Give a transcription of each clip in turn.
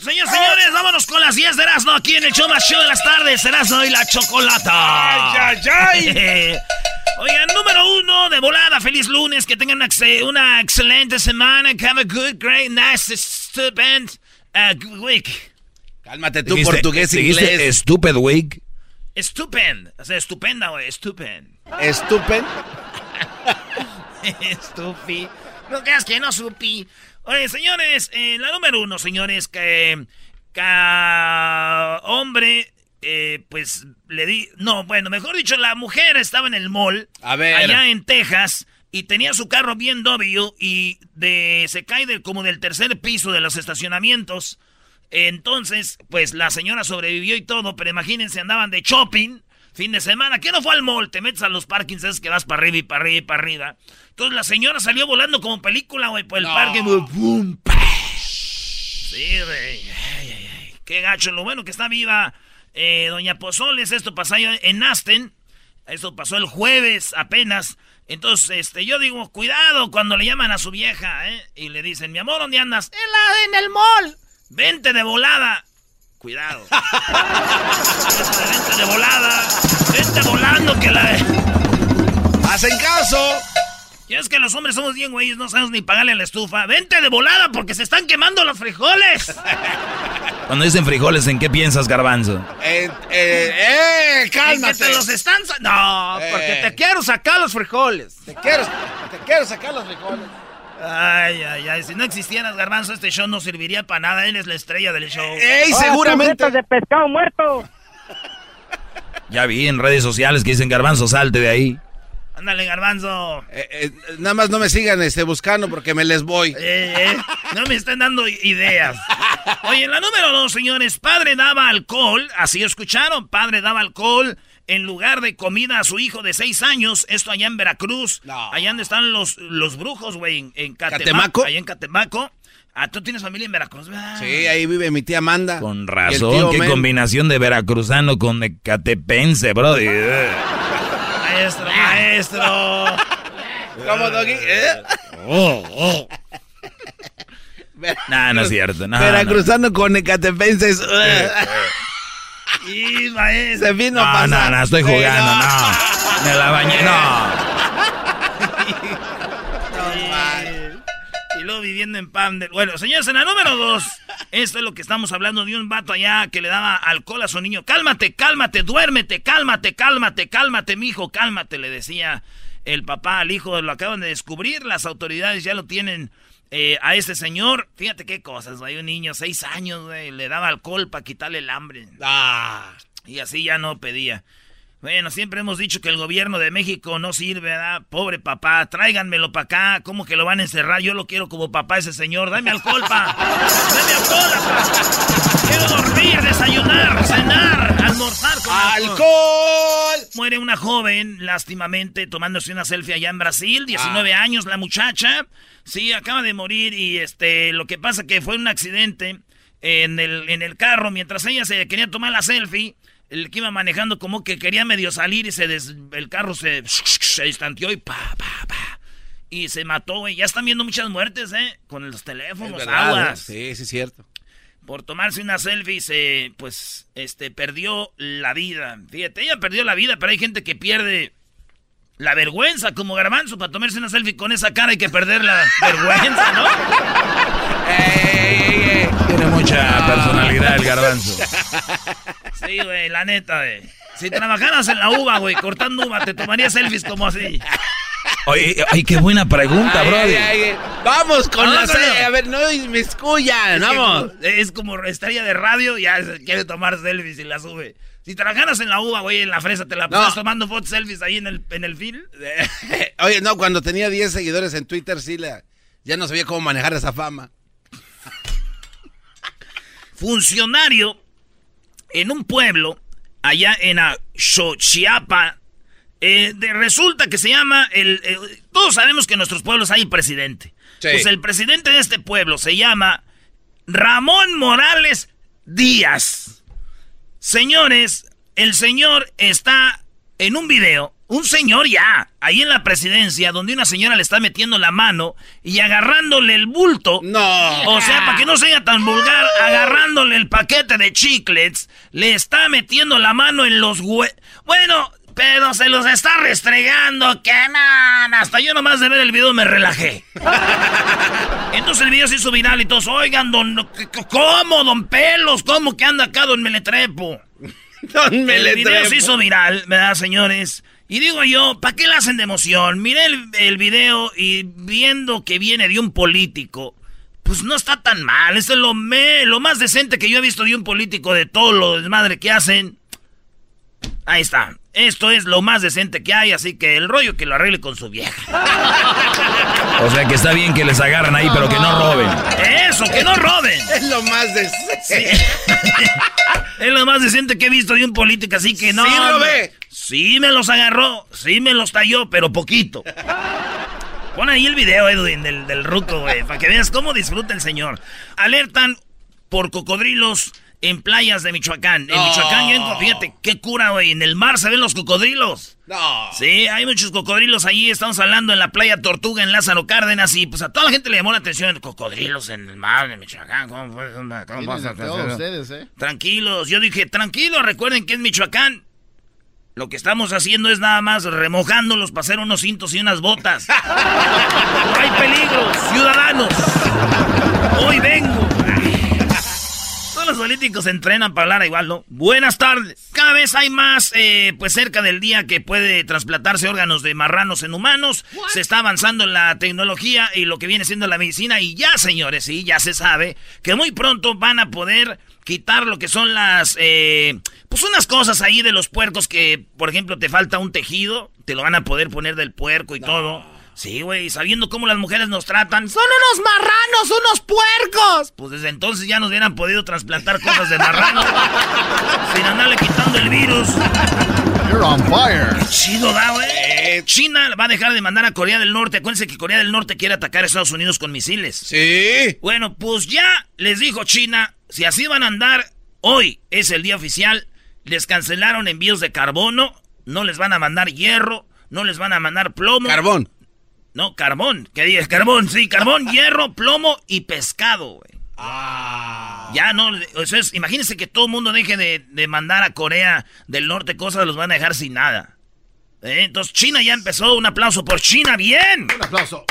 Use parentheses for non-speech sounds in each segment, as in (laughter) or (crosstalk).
Señores, señores, vámonos con las 10 de Erasmo aquí en el show más show de las tardes. Erasmo y la chocolata. ¡Ay, ay, ay! (laughs) Oigan, número uno de volada. Feliz lunes. Que tengan una, ex- una excelente semana. Have a good, great, nice, stupid uh, week. Cálmate tú, portugués inglés. Stupid wig. Stupend. O sea, estupenda, güey. Stupend. Estúpen. (laughs) Estupi. No creas que no supi. Oye, señores, eh, la número uno, señores, que, que hombre, eh, pues le di. No, bueno, mejor dicho, la mujer estaba en el mall. A ver. Allá en Texas. Y tenía su carro bien W y de, se cae del, como del tercer piso de los estacionamientos. Entonces, pues la señora sobrevivió y todo, pero imagínense, andaban de shopping, fin de semana. ¿Qué no fue al mall? Te metes a los parkings, esos que vas para arriba y para arriba y para arriba. Entonces la señora salió volando como película, güey, por el No. parque. Sí, güey. Ay, ay, ay. Qué gacho. Lo bueno que está viva eh, Doña Pozoles. Esto pasó en Aston. Esto pasó el jueves apenas. Entonces, este, yo digo, cuidado cuando le llaman a su vieja, ¿eh? Y le dicen, mi amor, ¿dónde andas? En, la, en el mall. Vente de volada. Cuidado. Vente de volada. Vente volando que la... ¡Hacen caso! Ya es que los hombres somos bien güeyes, no sabemos ni pagarle a la estufa. Vente de volada porque se están quemando los frijoles. Cuando dicen frijoles, ¿en qué piensas, garbanzo? Eh, eh, eh, ¿Y que cálmate. te los están... No, Eh. porque te quiero sacar los frijoles. Te quiero, te quiero sacar los frijoles. Ay, ay, ay. Si no existieras, Garbanzo, este show no serviría para nada. Él es la estrella del show. ¡Ey, seguramente! de pescado muerto. (laughs) Ya vi en redes sociales que dicen garbanzo, salte de ahí. Ándale, Garbanzo. Eh, eh, nada más no me sigan este, buscando porque me les voy. Eh, eh, no me están dando ideas. Oye, en la número dos, señores, padre daba alcohol, así escucharon, padre daba alcohol en lugar de comida a su hijo de seis años, esto allá en Veracruz, No. allá donde están los, los brujos, güey, en, en Catemaco, ¿Catemaco? allá en Catemaco. Ah, tú tienes familia en Veracruz, ¿verdad? Sí, ahí vive mi tía Amanda. Con razón, qué Men. combinación de veracruzano con ecatepense, bro. (laughs) Maestro, maestro. ¿Cómo, Doggy? ¿Eh? (laughs) Nah, no es cierto. No, Veracruzano con ecatepenses. Y maestro. Se vino no, a no, pasar. no, estoy jugando, no. Me la bañé, no. (laughs) Y luego viviendo en Pan del... Bueno, señores, en la número dos, esto es lo que estamos hablando de un vato allá que le daba alcohol a su niño. Cálmate, cálmate, duérmete, cálmate, cálmate, cálmate, mijo, cálmate, le decía el papá al hijo. Lo acaban de descubrir, las autoridades ya lo tienen eh, a este señor. Fíjate qué cosas, hay un niño, seis años, güey, le daba alcohol para quitarle el hambre. Ah, Y así ya no pedía. Bueno, siempre hemos dicho que el gobierno de México no sirve, ¿verdad? Pobre papá, tráiganmelo para acá. ¿Cómo que lo van a encerrar? Yo lo quiero como papá ese señor. Dame alcohol, pa. Dame alcohol, pa. Quiero dormir, desayunar, cenar, almorzar con alcohol. ¡Alcohol! Muere una joven, lástimamente, tomándose una selfie allá en Brasil, 19 años la muchacha. Sí, acaba de morir y este, lo que pasa que fue un accidente en el, en el carro mientras ella se quería tomar la selfie. El que iba manejando como que quería medio salir y se des- el carro se, se distanteó y pa, pa, pa. Y se mató, güey. Ya están viendo muchas muertes, ¿eh? Con los teléfonos, verdad, aguas ¿eh? Sí, sí, es cierto. por tomarse una selfie se pues este perdió la vida. Fíjate, ella perdió la vida, pero hay gente que pierde la vergüenza como garbanzo para tomarse una selfie con esa cara hay que perder la vergüenza, ¿no? (laughs) Tiene mucha personalidad el garbanzo. (laughs) Sí, güey, la neta, güey. Si trabajaras en la uva, güey, cortando uva, te tomarías selfies como así. Oye, ay, qué buena pregunta, Ay, bro. ay, ay, Vamos con No, la no, serie. no. A ver, no me que Vamos. como- es como estrella de radio, ya se quiere tomar selfies y la sube. Si trabajaras en la uva, güey, en la fresa, te la No. pasas tomando fotos selfies ahí en el, en el film. (laughs) Oye, no, cuando tenía 10 seguidores en Twitter, sí, la, ya no sabía cómo manejar esa fama. Funcionario en un pueblo allá en Xochiapa. Eh, de, resulta que se llama el, todos sabemos que en nuestros pueblos hay presidente. Pues el presidente de este pueblo se llama Ramón Morales Díaz. Señores, el señor está en un video, un señor ya, ahí en la presidencia, donde una señora le está metiendo la mano y agarrándole el bulto. No. O sea, para que no sea tan vulgar, agarrándole el paquete de chiclets, le está metiendo la mano en los hue... Bueno, pero se los está restregando, que man. Hasta yo nomás de ver el video me relajé. (laughs) Entonces el video se hizo viral y todos, oigan, don, ¿cómo, don Pelos? ¿Cómo que anda acá, don Meletrepo? don Meletrepo. El video se hizo viral, ¿verdad, señores? Y digo yo, ¿para qué le hacen de emoción? Miré el, el, video y viendo que viene de un político, pues no está tan mal. Eso es lo, me, lo más decente que yo he visto de un político de todo lo desmadre que hacen. Ahí está. Esto es lo más decente que hay, así que el rollo que lo arregle con su vieja. O sea que está bien que les agarran ahí, pero que no roben. Eso, que no roben. Es lo más decente. (laughs) es lo más decente que he visto de un político, así que no. Sí, robé. Sí me los agarró, sí me los talló, pero poquito. Pon ahí el video, Edwin, del, del ruco, güey, para que veas cómo disfruta el señor. Alertan por cocodrilos en playas de Michoacán. En Michoacán, fíjate, qué cura, güey. En el mar se ven los cocodrilos. No. Sí, hay muchos cocodrilos allí. Estamos hablando en la playa Tortuga, en Lázaro Cárdenas. Y pues a toda la gente le llamó la atención. Cocodrilos en el mar de Michoacán. ¿Cómo, cómo pasa? ustedes, ¿eh? Tranquilos. Yo dije, tranquilos, recuerden que es Michoacán. Lo que estamos haciendo es nada más remojándolos para hacer unos cintos y unas botas. (laughs) hay peligro, ciudadanos. Hoy vengo políticos se entrenan para hablar igual, ¿no? Buenas tardes. Cada vez hay más, eh, pues cerca del día que puede trasplantarse órganos de marranos en humanos. Se está avanzando la tecnología y lo que viene siendo la medicina. Y ya, señores, sí, ya se sabe que muy pronto van a poder quitar lo que son las, eh, pues unas cosas ahí de los puercos que, por ejemplo, te falta un tejido, te lo van a poder poner del puerco y todo. Sí, güey, sabiendo cómo las mujeres nos tratan. ¡Son unos marranos, unos puercos! Pues desde entonces ya nos hubieran podido trasplantar cosas de marrano. (laughs) sin andarle quitando el virus. You're on fire. chido da, güey. China va a dejar de mandar a Corea del Norte. Acuérdense que Corea del Norte quiere atacar a Estados Unidos con misiles. Sí. Bueno, pues ya les dijo China, si así van a andar, hoy es el día oficial. Les cancelaron envíos de carbono, no les van a mandar hierro, no les van a mandar plomo. Carbón. No, carbón. ¿Qué dices? Carbón, sí, carbón, (laughs) hierro, plomo y pescado, güey. Ah. Ya no, eso es, imagínense que todo el mundo deje de, mandar a Corea del Norte cosas, los van a dejar sin nada. ¿Eh? Entonces China ya empezó, un aplauso por China, bien. Un aplauso.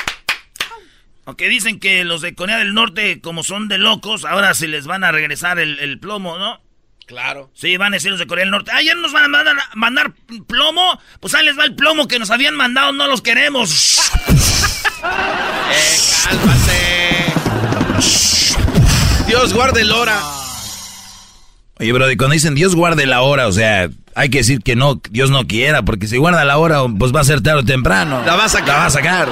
Aunque dicen que los de Corea del Norte, como son de locos, ahora se les van a regresar el plomo, ¿no? Claro. Sí, van a decir los de Corea del Norte. Ayer nos van a mandar, plomo. Pues ahí les va el plomo que nos habían mandado, no los queremos. eh, cálmate. Dios guarde la hora. Oye, bro, cuando dicen Dios guarde la hora, o sea, hay que decir que no, Dios no quiera, porque si guarda la hora, pues va a ser tarde o temprano. La va a sacar. La va a sacar.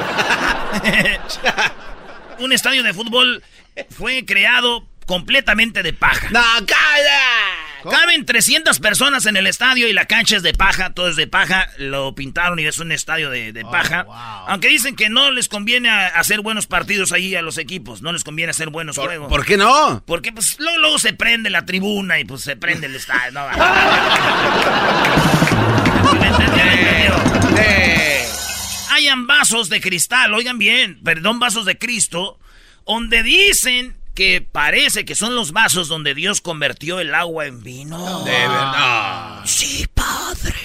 (laughs) Un estadio de fútbol fue creado completamente de paja. ¡No, calla! Caben 300 personas en el estadio y la cancha es de paja, todo es de paja. Lo pintaron y es un estadio de, oh, paja. Aunque dicen que no les conviene hacer buenos partidos ahí a los equipos, no les conviene hacer buenos juegos. ¿Por qué no? Porque pues luego, se prende la tribuna y pues se prende el estadio. No. (laughs) (laughs) Hayan vasos de cristal, oigan bien, perdón, vasos de Cristo, donde dicen que parece que son los vasos donde Dios convirtió el agua en vino. De verdad. Sí, padre.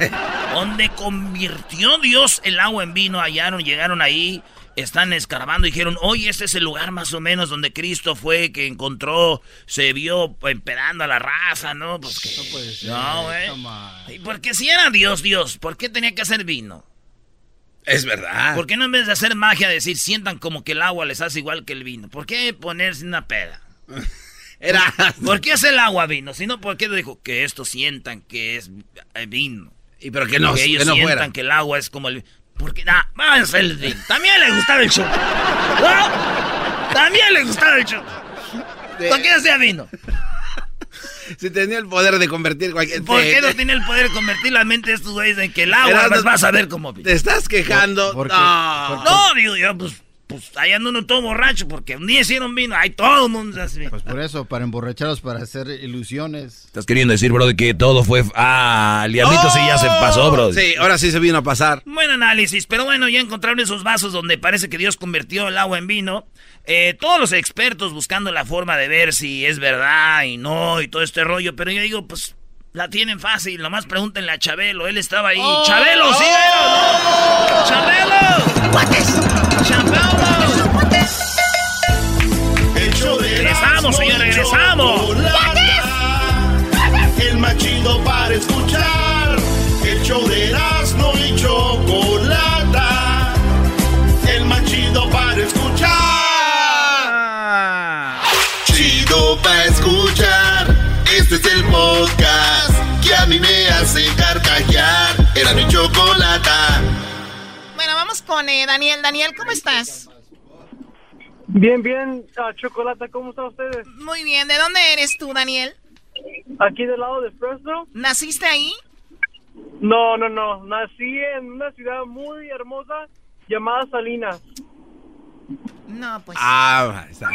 (laughs) donde convirtió Dios el agua en vino, hallaron, llegaron ahí, están escarbando y dijeron, oye, este es el lugar más o menos donde Cristo fue, que encontró, se vio empedando a la raza, ¿no? Pues que, no puede ser. No, güey. Porque si era Dios, Dios, ¿por qué tenía que hacer vino? Es verdad. ¿Por qué no en vez de hacer magia decir sientan como que el agua les hace igual que el vino? ¿Por qué ponerse una peda? (laughs) Era... ¿Por qué hace el agua vino? Si no, ¿por qué dijo que esto sientan que es eh, vino? Y pero que no, que ellos que no sientan que el agua es como el porque nah, vamos el vino. También le gustaba el show. También le gustaba el show. ¿Por qué hacía vino? Si tenía el poder de convertir cualquier... ¿Por qué te- no tiene el poder de convertir la mente de estos güeyes en que el agua Erasmo, pues, vas a ver cómo... Te estás quejando. ¿Por qué? no. No, digo yo, pues, pues ahí ando uno todo borracho porque un día hicieron vino, ahí todo el mundo así. Pues por eso, para emborracharlos, para hacer ilusiones. Estás queriendo decir, bro, que todo fue... Ah, el diablito sí ya se pasó, bro. Sí, ahora sí se vino a pasar. Buen análisis, pero bueno, ya encontraron esos vasos donde parece que Dios convirtió el agua en vino. Eh, todos los expertos buscando la forma de ver si es verdad y no y todo este rollo, pero yo digo, pues la tienen fácil, nomás pregúntenle a Chabelo, él estaba ahí. ¡Chabelo, sí! era, ¿no? ¡Chabelo! ¡Chabelo! El show de Regresamos, señor, regresamos. chocolata. El más chido para escuchar. El show de Erasmo chocolata. Bueno, vamos con eh, Daniel. Daniel, ¿cómo estás? Bien, bien, ah, Chocolata, ¿cómo están ustedes? Muy bien. ¿De dónde eres tú, Daniel? ¿Aquí del lado de Fresno? ¿Naciste ahí? No, no, no, nací en una ciudad muy hermosa llamada Salinas. No, pues. Ah, está.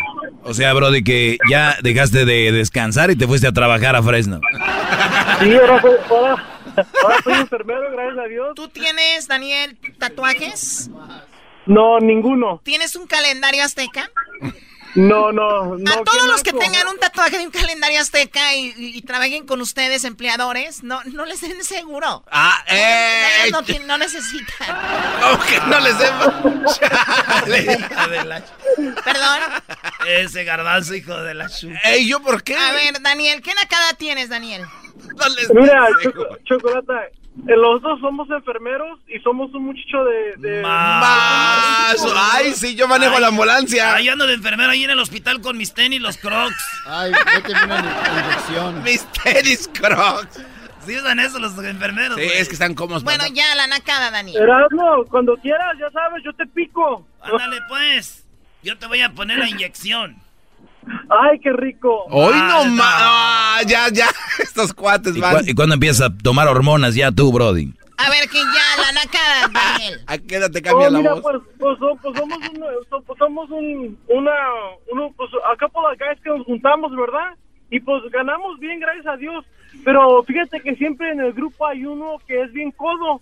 O sea, bro, de que ya dejaste de descansar y te fuiste a trabajar a Fresno. Sí, ahora ahora, ahora soy enfermero, gracias a Dios. ¿Tú tienes, Daniel, tatuajes? No, ninguno. ¿Tienes un calendario azteca? No, no, no. a todos los que tengan un tatuaje de un calendario azteca y, y- y trabajen con ustedes, empleadores, no, no les den seguro. Ah, eh. No, necesitan. ¿Cómo que no les demos? Chale. Hija de la- Perdón. Ese garbanzo, hijo de la chu. Ey, ¿yo por qué? A ver, Daniel, ¿qué nacada tienes, Daniel? (laughs) No Mira, des Choco- Chocolata, eh, los dos somos enfermeros y somos un muchacho de... de- Más. Ay, sí, yo manejo la ambulancia. Ahí ando de enfermero ahí en el hospital con mis tenis, los crocs. Ay, vete una inyección. (laughs) Mis tenis crocs. Sí usan eso los enfermeros, Sí, es que están cómodos. Bueno, para- ya, la nacada, Daniel. Erasmo, cuando quieras, ya sabes, yo te pico. Ándale, pues. Yo te voy a poner la inyección. Ay, qué rico. Hoy Ah, no no. más. Ah, ya, ya. (laughs) Estos cuates ¿Y, cu- y cuándo empiezas a tomar hormonas ya tú, Brody? A ver, que ya, la nacada, Daniel. ¿A qué edad te cambia Oh, la mira, voz? pues, pues, pues somos, un, pues somos un, una, uno, pues acá por la guys que nos juntamos, ¿verdad? Y pues ganamos bien, gracias a Dios. Pero fíjate que siempre en el grupo hay uno que es bien codo.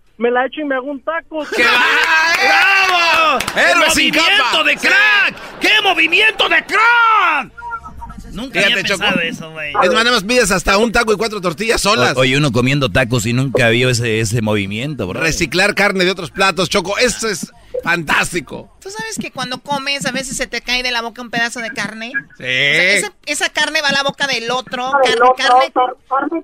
me la echo y me hago un taco. (laughs) ¡Qué va! ¡Bravo! ¡Héroe sin ¡Movimiento capa! de crack! ¡Qué movimiento de crack! Nunca había Fíjate, pensado Choco. eso, güey. Es más, nada más pides hasta un taco y cuatro tortillas solas. O- Oye, uno comiendo tacos y nunca vio ese, ese movimiento, bro. Reciclar carne de otros platos, Choco. Esto es fantástico. ¿Tú sabes que cuando comes a veces se te cae de la boca un pedazo de carne? Sí. O sea, esa, esa carne va a la boca del otro. Carne, carne,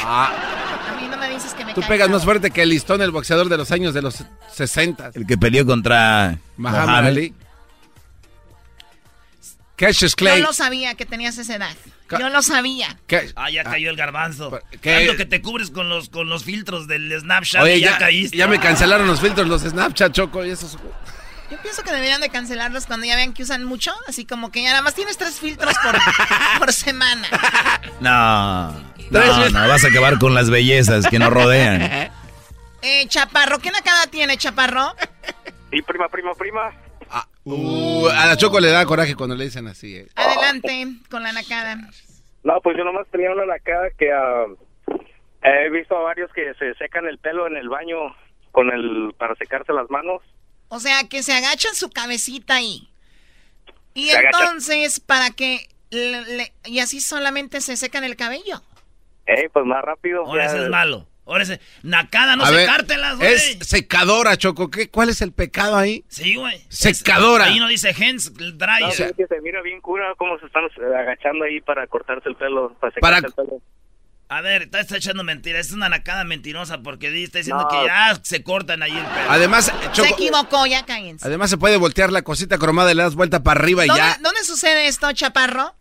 Ah, A mí no me dices que me tú pegas más fuerte que el listón, el boxeador de los años de los 60. El que peleó contra Muhammad. Ali. Cassius Clay. Yo lo sabía que tenías esa edad. Ca- Yo lo sabía. ¿Qué? Ah, ya cayó el garbanzo. ¿qué? Tanto que te cubres con los, con los filtros del Snapchat Oye, y ya, ya, caíste. ya me cancelaron los filtros, los Snapchat, Choco, y esos... Yo pienso que deberían de cancelarlos cuando ya vean que usan mucho. Así como que ya nada más tienes tres filtros por, (laughs) por semana. No, no, no, vas a acabar con las bellezas que nos rodean. (laughs) Eh, Chaparro, ¿qué nacada tiene, Chaparro? Sí, prima, prima, prima. Ah, uh, a la Choco le da coraje cuando le dicen así. eh. Adelante con la nacada. No, pues yo nomás tenía una acá que ah, he visto a varios que se secan el pelo en el baño con el para secarse las manos. O sea, que se agachan su cabecita ahí. Y se agacha. entonces, para que... le- le- y así solamente se secan el cabello. Eh, pues más rápido. Ahora ya- ese es malo. Ahora ese... Nacada, no A ver, secártelas, güey. es secadora, Choco. ¿Qué, ¿Cuál es el pecado ahí? Sí, güey. Secadora. Es- Ahí no dice hands No, dryer. sí, que se mira bien cura cómo se están eh, agachando ahí para cortarse el pelo, para Para- secarse el pelo. A ver, está, está echando mentiras. Es una nacada mentirosa porque está diciendo No. que ya se cortan ahí el pelo. Además, Se Choco, equivocó, ya cállense. además se puede voltear la cosita cromada y le das vuelta para arriba y ¿Dónde, ya. dónde sucede esto, Chaparro?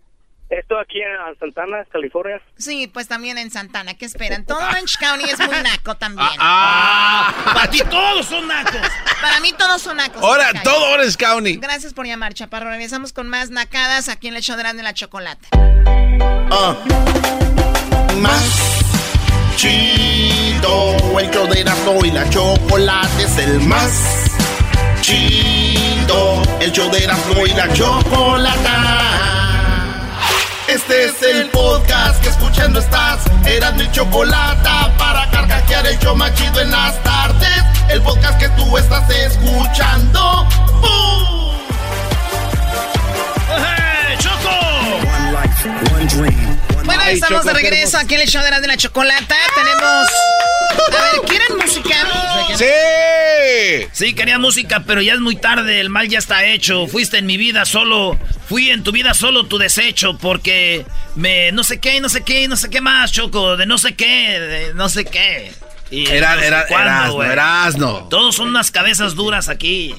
Esto aquí en Santana, California. Sí, pues también en Santana. ¿Qué esperan? Todo Orange (laughs) County es muy naco también. Ah, Para ti todos son nacos. Para mí todos son nacos. ahora todo Orange County. Gracias por llamar, Chaparro. Regresamos con más nacadas aquí en el show de la Chocolata. Ah. Más chido, el show de y la chocolate es el más chido, el show de y la chocolata. Este es el podcast que escuchando estás, Erasmo y chocolata para carcajear el show más chido en las tardes, el podcast que tú estás escuchando. ¡Bum! ¡Eh, ¡Choco! Bueno, estamos de regreso aquí en el show de Erasmo y la Chocolata. Tenemos... A ver, ¿quieren música? ¡Sí! Sí, quería música, pero ya es muy tarde, el mal ya está hecho. Fuiste en mi vida solo, fui en tu vida solo tu desecho, porque me no sé qué, no sé qué, no sé qué más, Choco, de no sé qué, de no sé qué. Y Era, no sé era, cuándo, Erasno, güey. Erasno. Todos son unas cabezas duras aquí.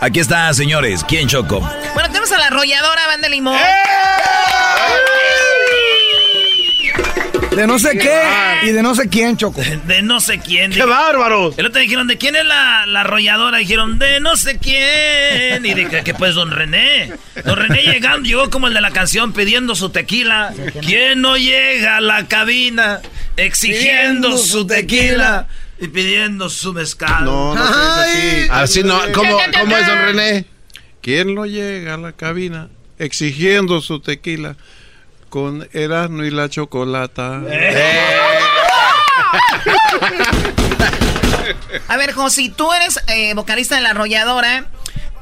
Aquí está, señores. ¿Quién Choco? Bueno, tenemos a la arrolladora Banda Limón. De no sé qué y de no sé quién, Choco. (laughs) De no sé quién. ¡Qué bárbaro! El otro dijeron, ¿de quién es la, la arrolladora? Dijeron, de no sé quién. Y dije, que pues don René. Don René llegando, llegó como el de la canción pidiendo su tequila. ¿Quién no llega a la cabina exigiendo su tequila y pidiendo su mezcal? No, no Ay. así. Así no. ¿Cómo, ¿Cómo es, don René? ¿Quién no llega a la cabina exigiendo su tequila con Erasmo y la chocolata? A ver, Josi, tú eres eh, vocalista de La Arrolladora.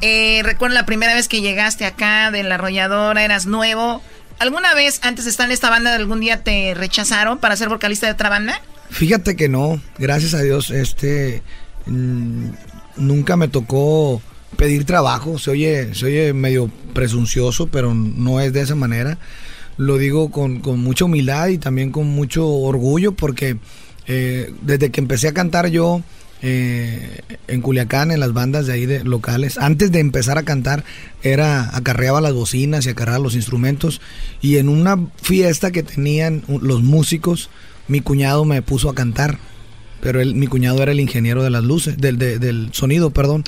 Eh, recuerdo la primera vez que llegaste acá de La Arrolladora, eras nuevo. ¿Alguna vez antes de estar en esta banda algún día te rechazaron para ser vocalista de otra banda? Fíjate que no, gracias a Dios, este mm, nunca me tocó pedir trabajo. Se oye, se oye medio presuncioso, pero no es de esa manera. Lo digo con, con mucha humildad y también con mucho orgullo porque eh, desde que empecé a cantar yo eh, en Culiacán, en las bandas de ahí de locales, antes de empezar a cantar, era acarreaba las bocinas y acarreaba los instrumentos. Y en una fiesta que tenían los músicos, mi cuñado me puso a cantar. Pero él, mi cuñado era el ingeniero de las luces, del, de- del sonido, perdón.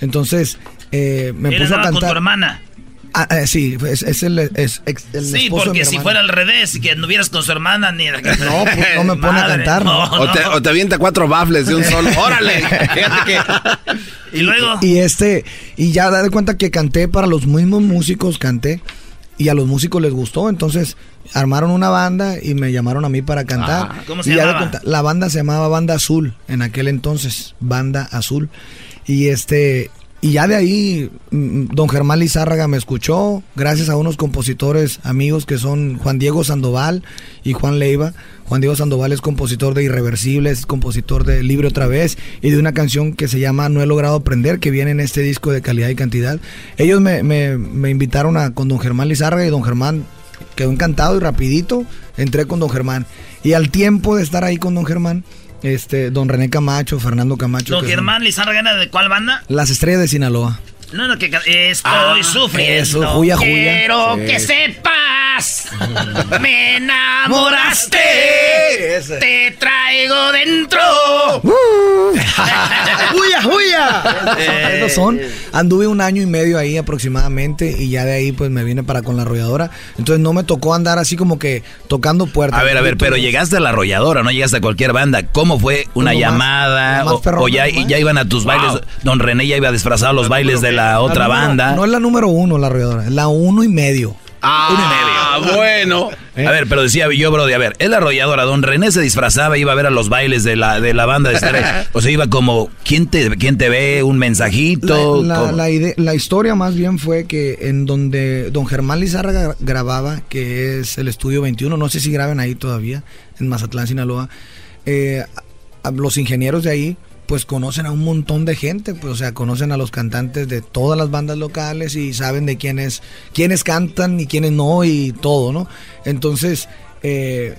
Entonces, eh, me puso a con tu cantar. hermana. Ah, eh, sí, es, es el, es el Sí, esposo de porque mi si fuera al revés y que no vieras con su hermana ni... No, pues, no me pone a cantar, ¿no? O, te, o te avienta cuatro bafles de un solo. (laughs) ¡Órale! Fíjate que. Y luego... Y este, y ya da de cuenta que canté para los mismos músicos, canté, y a los músicos les gustó, entonces armaron una banda y me llamaron a mí para cantar. Ah, ¿cómo se Y ya de llamaba? cuenta, la banda se llamaba Banda Azul, en aquel entonces, Banda Azul. Y este, y ya de ahí, mm, don Germán Lizárraga me escuchó, gracias a unos compositores amigos que son Juan Diego Sandoval y Juan Leiva. Juan Diego Sandoval es compositor de Irreversibles, es compositor de Libre otra vez y de una canción que se llama No he logrado aprender, que viene en este disco de calidad y cantidad. Ellos me, me- me invitaron a, con don Germán Lizárraga y don Germán quedó encantado y rapidito entré con don Germán. Y al tiempo de estar ahí con don Germán, este, don René Camacho, Fernando Camacho. Don Germán Lizárraga, ¿de cuál banda? Las estrellas de Sinaloa. No, no, que estoy Ah, sufriendo. eso, juya, juya. Quiero Sí. que me enamoraste. Te traigo dentro. ¡Huya, huya! Eh. Esos son. Anduve un año y medio ahí aproximadamente y ya de ahí pues me vine para con la arrolladora. Entonces no me tocó andar así como que tocando puertas. A ver, a ver, pero llegaste a la arrolladora, no llegaste a cualquier banda. ¿Cómo fue una más- llamada? más o, perrón, o ya, iban a tus bailes. Don René ya iba disfrazado a los bailes de la otra número- banda. No es la número uno la arrolladora, es la uno y medio. Ah, bueno. A ver, pero decía yo, Brody, a ver, es la arrolladora. Don René se disfrazaba, iba a ver a los bailes de la, de la banda de Estrella. (laughs) O sea, iba como, ¿quién te, quién te ve? ¿Un mensajito? La, la historia más bien fue que en donde don Germán Lizárraga grababa, que es el estudio 21, no sé si graben ahí todavía, en Mazatlán, Sinaloa, eh, los ingenieros de ahí pues conocen a un montón de gente, pues, o sea, conocen a los cantantes de todas las bandas locales y saben de quiénes, quiénes cantan y quiénes no y todo, ¿no? Entonces, eh,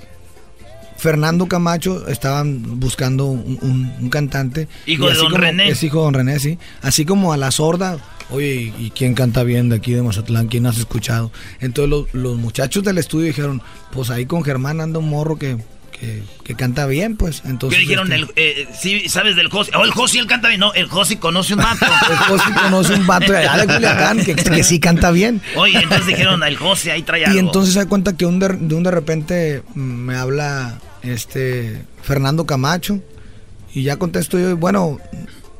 Fernando Camacho estaban buscando un, un- un cantante. Hijo de don como- René. Es hijo de don René, sí. Así como a la sorda, oye, ¿y quién canta bien de aquí de Mazatlán? ¿Quién has escuchado? Entonces los, los muchachos del estudio dijeron, pues ahí con Germán anda un morro que, que, que canta bien, pues. Entonces, ¿Qué dijeron? este, El, eh, sí, ¿sabes del Josi? Oh, el Josi, él canta bien. No, el Josi conoce un vato. (laughs) El Josi conoce un vato de allá de Culiacán que, que sí canta bien. Oye, entonces dijeron, el Josi ahí trae algo. Y entonces se da cuenta que un de, de un de repente mm, me habla este Fernando Camacho y ya contesto yo, bueno,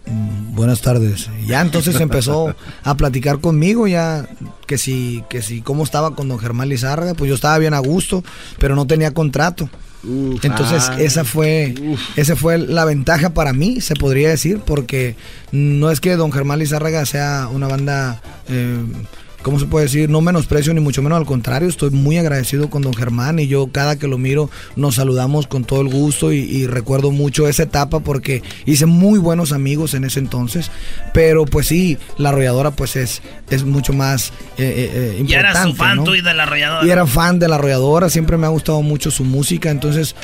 mm, buenas tardes. Ya entonces empezó a platicar conmigo ya que si que si cómo estaba con don Germán Lizárraga, pues yo estaba bien a gusto, pero no tenía contrato. Entonces esa fue esa fue la ventaja para mí, se podría decir, porque no es que Don Germán Lizárraga sea una banda, eh, ¿cómo se puede decir? No menosprecio ni mucho menos, al contrario, estoy muy agradecido con Don Germán y yo cada que lo miro nos saludamos con todo el gusto y, y recuerdo mucho esa etapa porque hice muy buenos amigos en ese entonces, pero pues sí, la arrolladora pues es, es mucho más eh, eh, eh, importante. Ya eras su fan ¿no? tú y de la arrolladora. Y era fan de la arrolladora, siempre me ha gustado mucho su música, entonces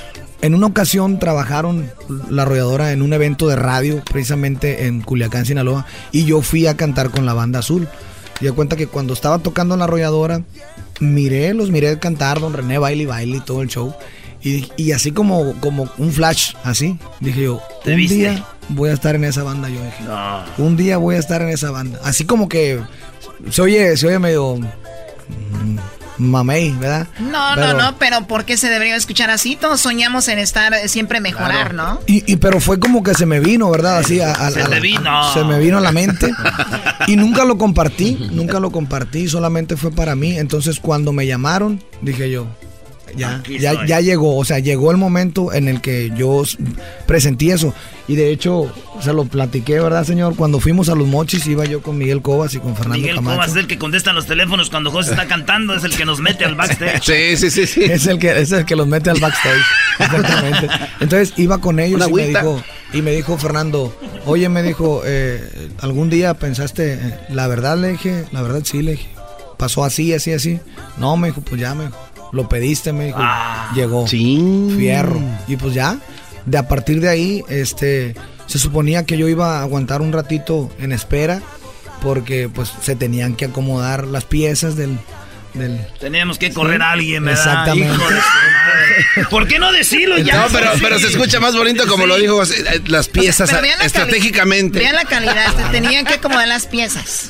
en una ocasión trabajaron la arrolladora en un evento de radio, precisamente en Culiacán, Sinaloa, y yo fui a cantar con la banda azul. Y de cuenta que cuando estaba tocando en la arrolladora, miré, los miré cantar, don René baile y baile y todo el show. Y, y así como, como un flash, así, dije yo, ¿Te un viste? día voy a estar en esa banda, yo dije. No. Un día voy a estar en esa banda. Así como que se oye, se oye medio mm, mamey, ¿verdad? No, Pero- no, no, pero ¿por qué se debería escuchar así? Todos soñamos en estar, eh, siempre mejorar, ¿no? Y, y- pero fue como que se me vino, ¿verdad? Así a, a- Se a vino. se me vino a la mente. (laughs) Y nunca lo compartí, nunca lo compartí, solamente fue para mí. Entonces cuando me llamaron, dije yo, ya, ya, ya llegó, o sea, llegó el momento en el que yo presentí eso. Y de hecho, se lo platiqué, ¿verdad, señor? Cuando fuimos a los mochis, iba yo con Miguel Cobas y con Fernando Miguel Camacho. Cobas es el que contesta los teléfonos cuando José está cantando, es el que nos mete al backstage. (laughs) Sí, sí, sí, sí. Es el que es el que los mete al backstage. (laughs) Exactamente. Entonces iba con ellos Una y me dijo y me dijo Fernando, oye, me dijo, eh, algún día pensaste, eh, la verdad le dije, la verdad sí le dije, pasó así, así, así. No, me dijo, pues ya me dijo, lo pediste, me dijo, Ah. llegó, fierro y pues ya. De a partir de ahí, este, se suponía que yo iba a aguantar un ratito en espera porque pues se tenían que acomodar las piezas del, del Teníamos que correr a alguien, ¿verdad? Exactamente. Madre. ¿Por qué no decirlo (laughs) ya? No, pero, pero se escucha más bonito como lo dijo eh, las piezas Pero la estratégicamente. Vean la calidad, se tenían que acomodar las piezas.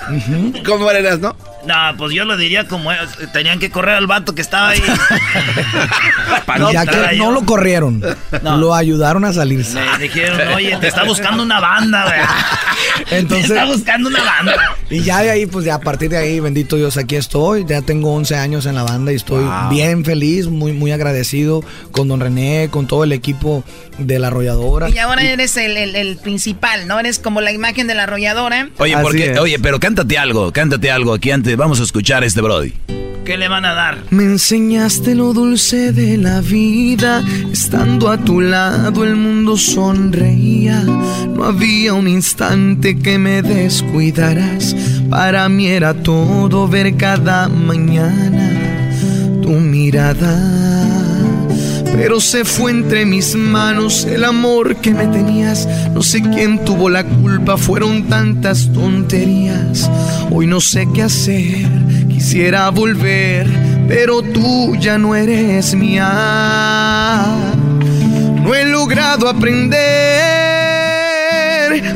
¿Cómo eras, no? No, pues yo lo diría como es, tenían que correr al vato que estaba ahí. (laughs) Para ya que no lo corrieron, No. lo ayudaron a salirse. Me dijeron, oye, te está buscando una banda, güey. Entonces- Te está buscando una banda. Y ya de ahí, pues ya a partir de ahí, bendito Dios, aquí estoy. Ya tengo 11 años en la banda y estoy bien feliz, muy, muy agradecido con don René, con todo el equipo de la arrolladora. Y ahora eres el, el- el principal, ¿no? Eres como la imagen de la arrolladora. Oye, porque, oye, pero cántate algo, cántate algo aquí antes. Vamos a escuchar este Brody. ¿Qué le van a dar? Me enseñaste lo dulce de la vida, estando a tu lado el mundo sonreía, no había un instante que me descuidaras, para mí era todo ver cada mañana tu mirada. Pero se fue entre mis manos el amor que me tenías. No sé quién tuvo la culpa, fueron tantas tonterías. Hoy no sé qué hacer, quisiera volver, pero tú ya no eres mía. No he logrado aprender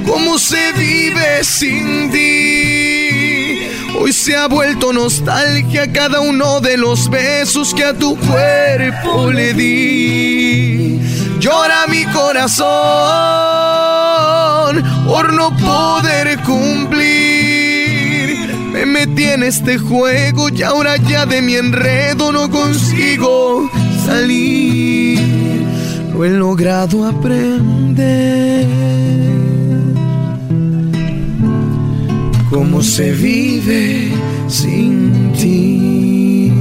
cómo se vive sin ti. Hoy se ha vuelto nostalgia cada uno de los besos que a tu cuerpo le di. Llora mi corazón por no poder cumplir. Me me tiene este juego y ahora ya de mi enredo no consigo salir. Lo he logrado aprender. Cómo se vive sin ti.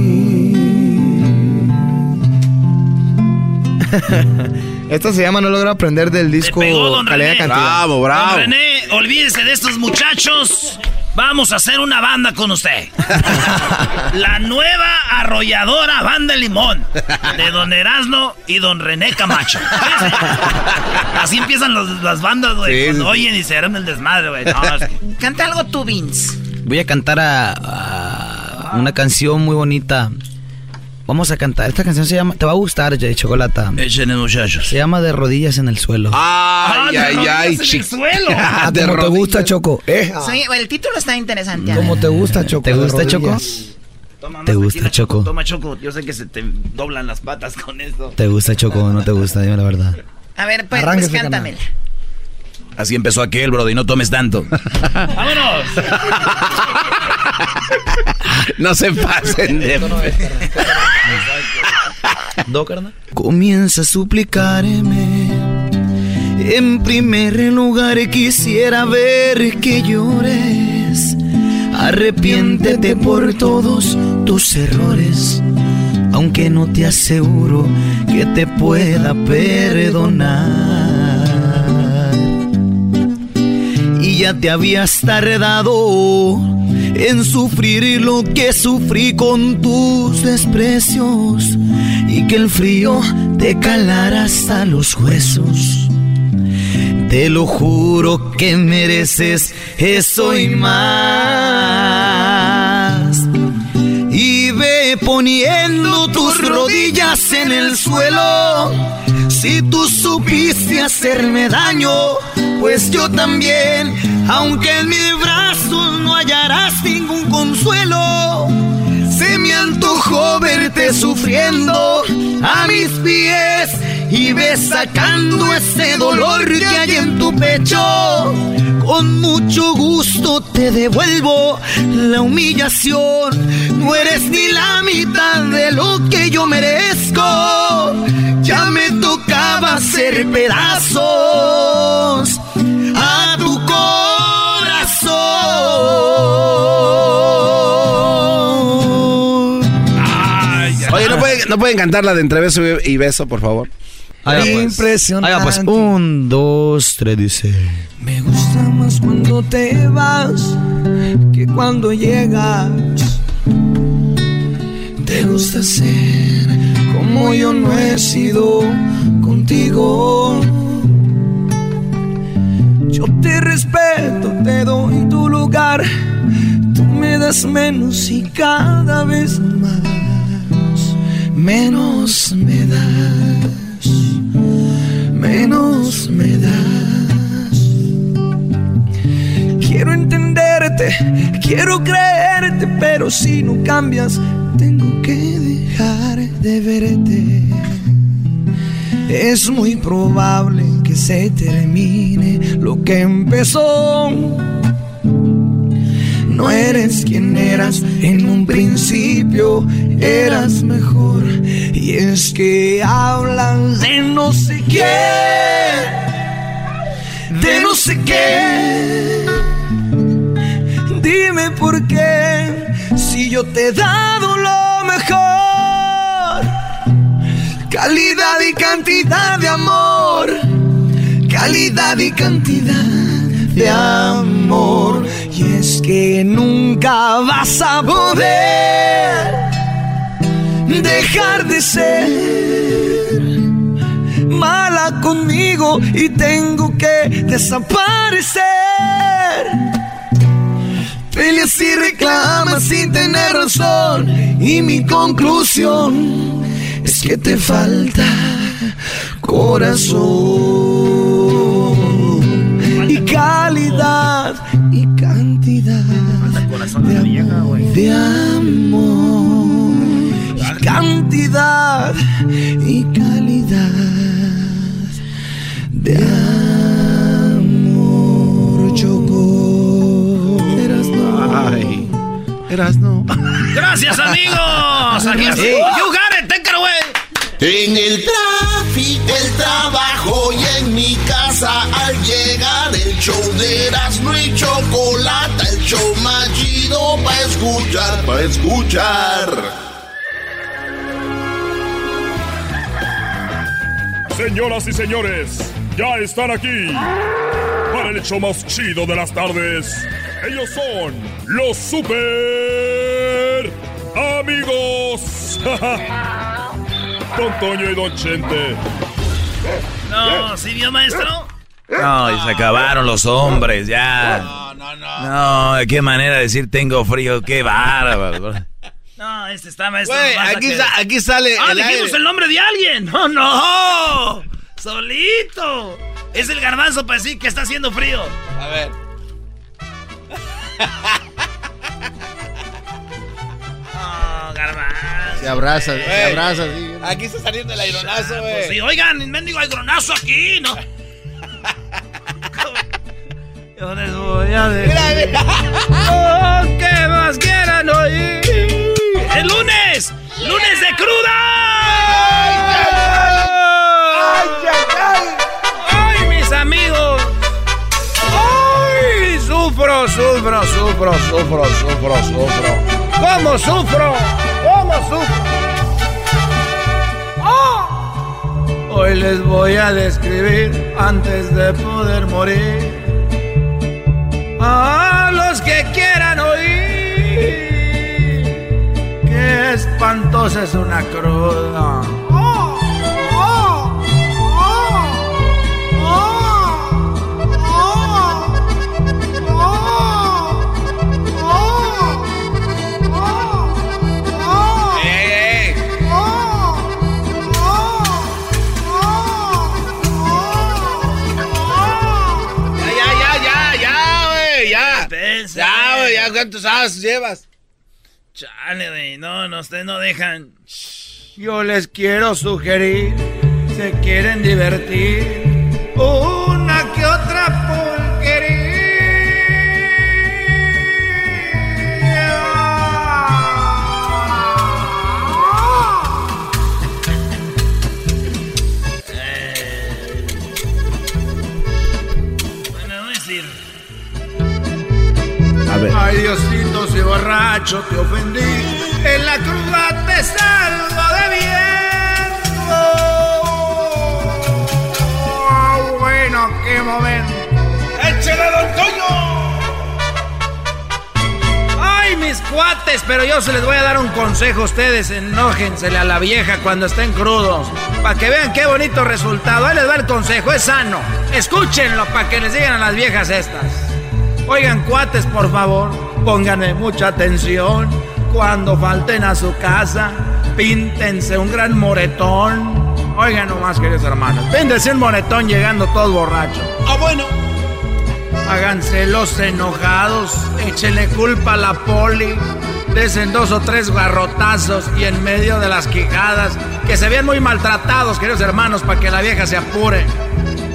(laughs) Esta se llama No logro aprender del disco Calidad Cantidad. Bravo, bravo. Don René, olvídese de estos muchachos. Vamos a hacer una banda con usted. (laughs) La nueva arrolladora banda Limón. De Don Erasno y Don René Camacho. Así empiezan las bandas, güey. cuando oyen y se harán el desmadre, güey. Canta algo tú, Vince. Voy a cantar a una canción muy bonita Vamos a cantar. Esta canción se llama. Te va a gustar, Jay Chocolata. Échenle, muchachos. Se llama De rodillas en el suelo. Ay, ay, ay, chico. suelo. (laughs) Ah, como te gusta, Choco. Eh. el título está interesante. Como te gusta, Choco. ¿Te gusta, Choco? ¿Te gusta, Choco? Toma, Choco. Yo sé que se te doblan las patas con esto. ¿Te gusta, Choco o no te gusta? Dime la verdad. A ver, pues, pues cántamela. Así empezó aquel, y no tomes tanto. ¡Vámonos! no se pasen de... ¿Do, carnal? Comienza a suplicarme. En primer lugar quisiera ver que llores. Arrepiéntete por todos tus errores. Aunque no te aseguro que te pueda perdonar ya te habías tardado en sufrir lo que sufrí con tus desprecios y que el frío te calara hasta los huesos. Te lo juro que mereces eso y más. Y ve poniendo tus rodillas en el suelo. Si tú supiste hacerme daño, pues yo también, aunque en mis brazos no hallarás ningún consuelo. Se me antojó verte sufriendo a mis pies y ves sacando ese dolor que hay en tu pecho. Con mucho gusto te devuelvo la humillación. No eres ni la mitad de lo que yo merezco. Ya me tocaba hacer pedazos a tu corazón. Oye, ¿no pueden, ¿no pueden cantar la de entre beso y beso, por favor? Pues. Impresionante. pues. Un, dos, tres, dice. Me gusta más cuando te vas que cuando llegas. Te gusta ser como yo no he sido contigo. Yo te respeto, te doy tu lugar. Tú me das menos y cada vez más, menos me das, menos me das. Quiero entenderte, quiero creerte, pero si no cambias, tengo que de verte. Es muy probable que se termine lo que empezó. No eres quien eras en un principio, eras mejor. Y es que hablan de no sé qué, de no sé qué. Dime por qué, si yo te he dado lo mejor. Calidad y cantidad de amor. Calidad y cantidad de amor. Y es que nunca vas a poder dejar de ser mala conmigo y tengo que desaparecer. Peleas y reclamas sin tener razón y mi conclusión que te falta corazón y calidad y cantidad de amor, de amor y cantidad y calidad de amor choco Ay. Erasno. Gracias, amigos. Aquí está. En el tráfico, el trabajo y en mi casa al llegar el show de Erasmo y Chocolata, el show más chido para escuchar, para escuchar. Señoras y señores, ya están aquí para el hecho más chido de las tardes. Ellos son los super amigos. (laughs) Don Toño y Don Chente. No, ¿sí vio, maestro? No, y se acabaron los hombres, ya. No, no, no. No, qué manera de decir tengo frío, qué bárbaro. No, este está maestro. A aquí, que- sa- aquí sale Ah, el dijimos aire. el nombre de alguien. No, no. Solito. Es el garbanzo para decir que está haciendo frío. A ver. No, garbanzo. Se abraza, se Güey, abraza. sí. Aquí está saliendo el aironazo, güey. Pues sí, oigan, mendigo aigronazo aquí, ¿no? (laughs) Yo les voy a decir. Mira, Oh, ¿Qué más quieran oír? ¡El lunes! ¡Lunes de cruda! ¡Ay, mis amigos! ¡Ay! Sufro, sufro, sufro, sufro, sufro, sufro. ¿Cómo sufro? ¿Cómo sufro? ¡Oh! Hoy les voy a describir antes de poder morir a los que quieran oír. Qué espantosa es una cruda. Ya, ¿cuántos años llevas? Chale, güey. No, no, ustedes no dejan. Yo les quiero sugerir, se quieren divertir, una borracho te ofendí, en la cruda te salgo de bien. Oh, bueno, qué momento. ¡Échale, don Toño! Ay, mis cuates, pero yo se les voy a dar un consejo a ustedes. Enójensele a la vieja cuando estén crudos. Para que vean qué bonito resultado. Ahí les va el consejo, es sano. Escúchenlo para que les digan a las viejas estas. Oigan, cuates, por favor, pónganme mucha atención. Cuando falten a su casa, píntense un gran moretón. Oigan nomás, queridos hermanos, píntense un moretón llegando todos borrachos. Ah, bueno. Háganse los enojados, échenle culpa a la poli, desen dos o tres garrotazos y en medio de las quijadas, que se vean muy maltratados, queridos hermanos, para que la vieja se apure.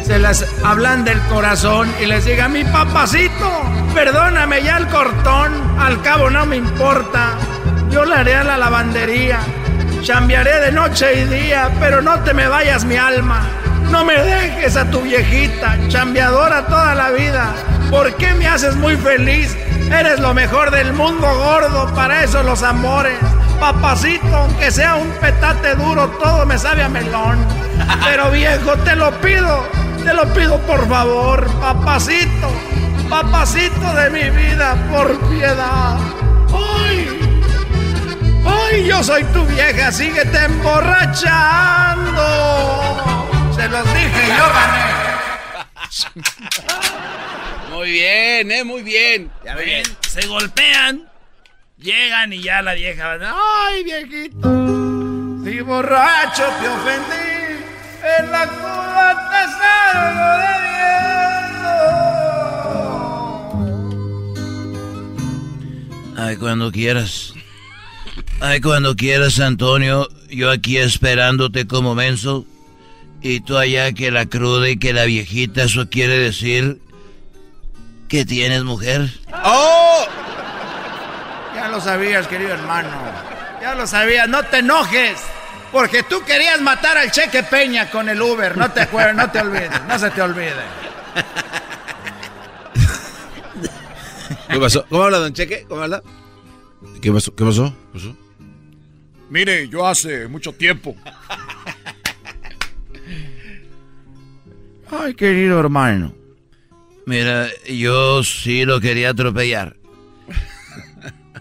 Se les hablan del corazón y les diga, mi papacito, perdóname ya el cortón, al cabo no me importa, yo le haré a la lavandería, chambearé de noche y día, pero no te me vayas mi alma. No me dejes a tu viejita, chambeadora toda la vida. ¿Por qué me haces muy feliz? Eres lo mejor del mundo gordo, para eso los amores. Papacito, aunque sea un petate duro, todo me sabe a melón. (laughs) Pero viejo, te lo pido, te lo pido por favor, papacito, papacito de mi vida, por piedad. ¡Ay! ¡Ay, yo soy tu vieja! ¡Síguete emborrachando! Se los dije, yo gané. (laughs) Muy bien, eh, muy bien. Ya ven, se golpean, llegan y ya la vieja va, ¡Ay, viejito! Si borracho te ofendí, en la cura te salgo Ay, cuando quieras. Ay, cuando quieras, Antonio. Yo aquí esperándote como menso. Y tú allá que la cruda y que la viejita, eso quiere decir que tienes mujer. ¡Oh! Ya lo sabías, querido hermano. Ya lo sabías, no te enojes. Porque tú querías matar al Cheque Peña con el Uber. No te acuerdas, no te olvides, no se te olvide. ¿Qué pasó? ¿Cómo habla, don Cheque? ¿Cómo habla? ¿Qué pasó? ¿Qué pasó? ¿Qué pasó? Mire, yo hace mucho tiempo. Ay, querido hermano. Mira, yo sí lo quería atropellar.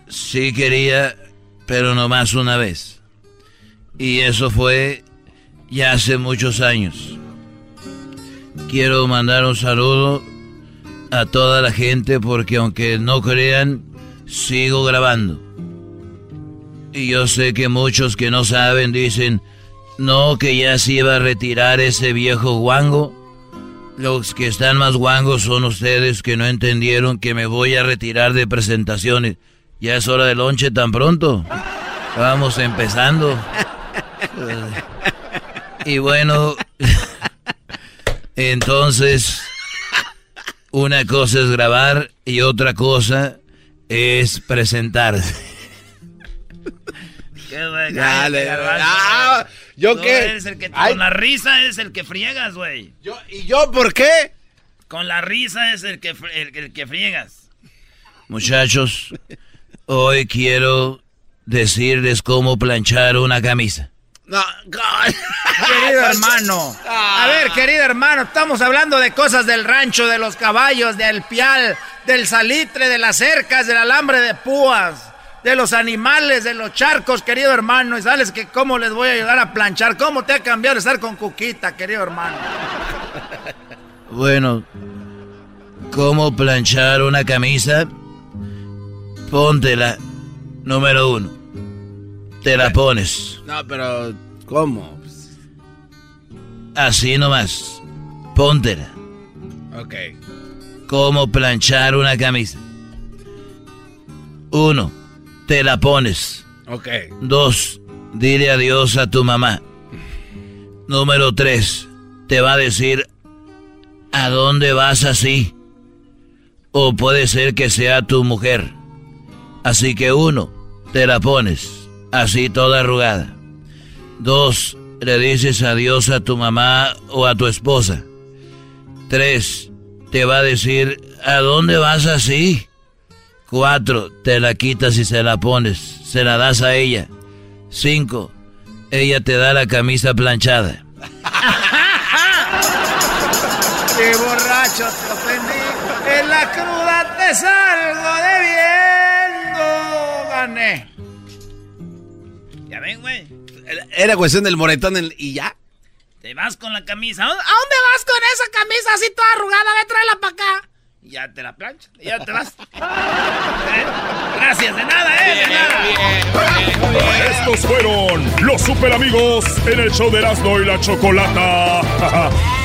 Sí quería, pero nomás una vez. Y eso fue ya hace muchos años. Quiero mandar un saludo a toda la gente porque aunque no crean, sigo grabando. Y yo sé que muchos que no saben dicen, no, que ya se iba a retirar ese viejo guango. Los que están más guangos son ustedes que no entendieron que me voy a retirar de presentaciones. Ya es hora de lonche tan pronto. Vamos empezando. (laughs) Y bueno, (laughs) entonces, una cosa es grabar y otra cosa es presentarse. (laughs) Qué güey, Dale. Ah, ¿yo Tú qué? eres el que, Ay. Con la risa es el que friegas, güey. ¿Y yo por qué? Con la risa es el que, el que friegas. Muchachos, hoy quiero decirles cómo planchar una camisa. No, Querido (laughs) hermano. A ver, querido hermano, estamos hablando de cosas del rancho, de los caballos, del pial, del salitre, de las cercas, del alambre de púas, de los animales, de los charcos, querido hermano. Y sabes que cómo les voy a ayudar a planchar. ¿Cómo te ha cambiado estar con Cuquita, querido hermano? Bueno, ¿cómo planchar una camisa? Póntela, número uno. Te la pones. No, pero ¿cómo? Así nomás. Póntela. Ok. ¿Cómo planchar una camisa? Uno, te la pones. Ok. Dos, dile adiós a tu mamá. Número tres, te va a decir a dónde vas así. O puede ser que sea tu mujer. Así que uno, te la pones, así toda arrugada. Dos, le dices adiós a tu mamá o a tu esposa. Tres, te va a decir, ¿a dónde vas así? Cuatro, te la quitas y se la pones, se la das a ella. Cinco, ella te da la camisa planchada. (laughs) ¡Qué borracho te ofendí! En la cruda te salgo debiendo. Gané. Ven, güey. Era cuestión del moretón en- y ya. Te vas con la camisa. ¿A dónde ¿A dónde vas con esa camisa así toda arrugada? Ve, tráela para acá. Y Ya te la plancha. Y ya te vas. ¿Eh? (laughs) Gracias, de nada, ¿eh? De nada. Estos fueron los super amigos en el show de Erasmo y la Chocolata. (laughs)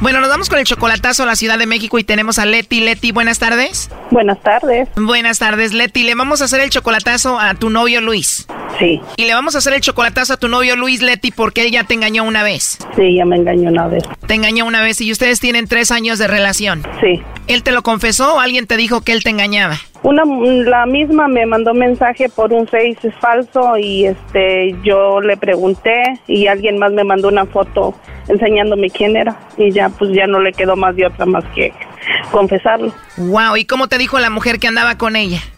Bueno, nos vamos con el chocolatazo a la Ciudad de México y tenemos a Leti. Leti, buenas tardes. Buenas tardes. Buenas tardes, Leti. Le vamos a hacer el chocolatazo a tu novio Luis. Sí. Y le vamos a hacer el chocolatazo a tu novio Luis, Leti, porque él ya te engañó una vez. Sí, ya me engañó una vez. Te engañó una vez y ustedes tienen tres años de relación. Sí. ¿Él te lo confesó o alguien te dijo que él te engañaba? Una, la misma me mandó mensaje por un Face falso y este yo le pregunté y alguien más me mandó una foto enseñándome quién era y ya pues ya no le quedó más de otra más que confesarlo. Wow, ¿y cómo te dijo la mujer que andaba con ella?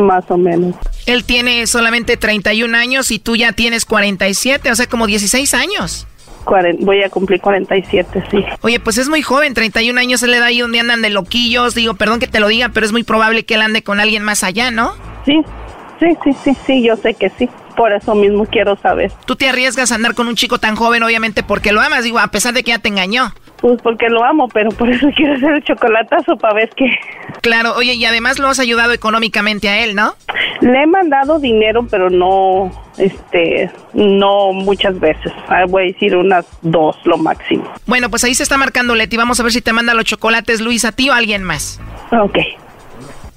Más o menos. Él tiene solamente 31 años y tú ya tienes 47, o sea, como 16 años. Voy a cumplir 47, sí. Oye, pues es muy joven, 31 años, él le da ahí donde andan de loquillos. Digo, perdón que te lo diga, pero es muy probable que él ande con alguien más allá, ¿no? Sí, sí, sí, sí, sí, yo sé que sí. Por eso mismo quiero saber. Tú te arriesgas a andar con un chico tan joven, obviamente, porque lo amas, digo, a pesar de que ya te engañó. Pues porque lo amo, pero por eso (laughs) quiero hacer el chocolatazo para ver qué. Claro, oye, y además lo has ayudado económicamente a él, ¿no? Le he mandado dinero, pero no, este, no muchas veces. Ah, Voy a decir unas dos, lo máximo. Bueno, pues ahí se está marcando Leti. Vamos a ver si te manda los chocolates Luis a ti o a alguien más. Ok.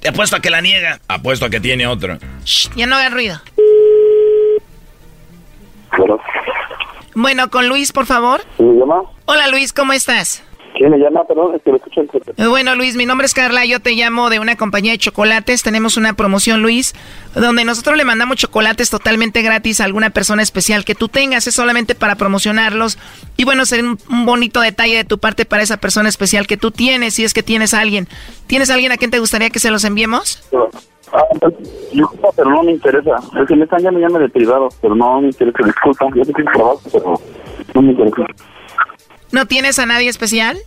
Te apuesto a que la niega. Apuesto a que tiene otro. Ya no hagas ruido. Bueno, con Luis, por favor. ¿Me llama? Hola Luis, ¿cómo estás? ¿Quién me llama? Perdón, es que lo escucho Bueno, Luis, mi nombre es Carla, yo te llamo de una compañía de chocolates. Tenemos una promoción, Luis, donde nosotros le mandamos chocolates totalmente gratis a alguna persona especial que tú tengas. Es solamente para promocionarlos. Y bueno, sería un, un bonito detalle de tu parte para esa persona especial que tú tienes, si es que tienes a alguien. ¿Tienes a alguien a quien te gustaría que se los enviemos? Ah, disculpa, pero no me interesa. Es que me están llamando de privado, pero no me interesa. Disculpa, yo te trabajo, pero no me interesa. ¿No tienes a nadie especial?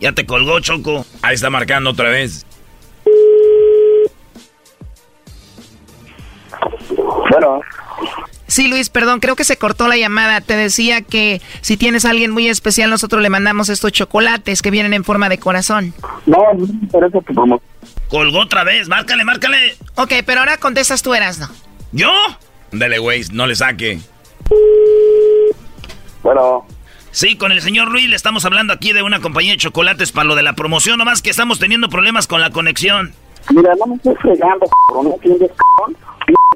Ya te colgó, Choco. Ahí está marcando otra vez. Bueno. Sí, Luis, perdón, creo que se cortó la llamada. Te decía que si tienes a alguien muy especial, nosotros le mandamos estos chocolates que vienen en forma de corazón. No, no me interesa tu promoción. Colgó otra vez. Márcale, márcale. Ok, pero ahora contestas tú, Erasno. ¿Yo? Dele, güey, no le saque. Bueno. Sí, con el señor Luis le estamos hablando aquí de una compañía de chocolates para lo de la promoción, nomás que estamos teniendo problemas con la conexión. Mira, no me estoy fregando, cabrón, ¿no entiendes, cabrón?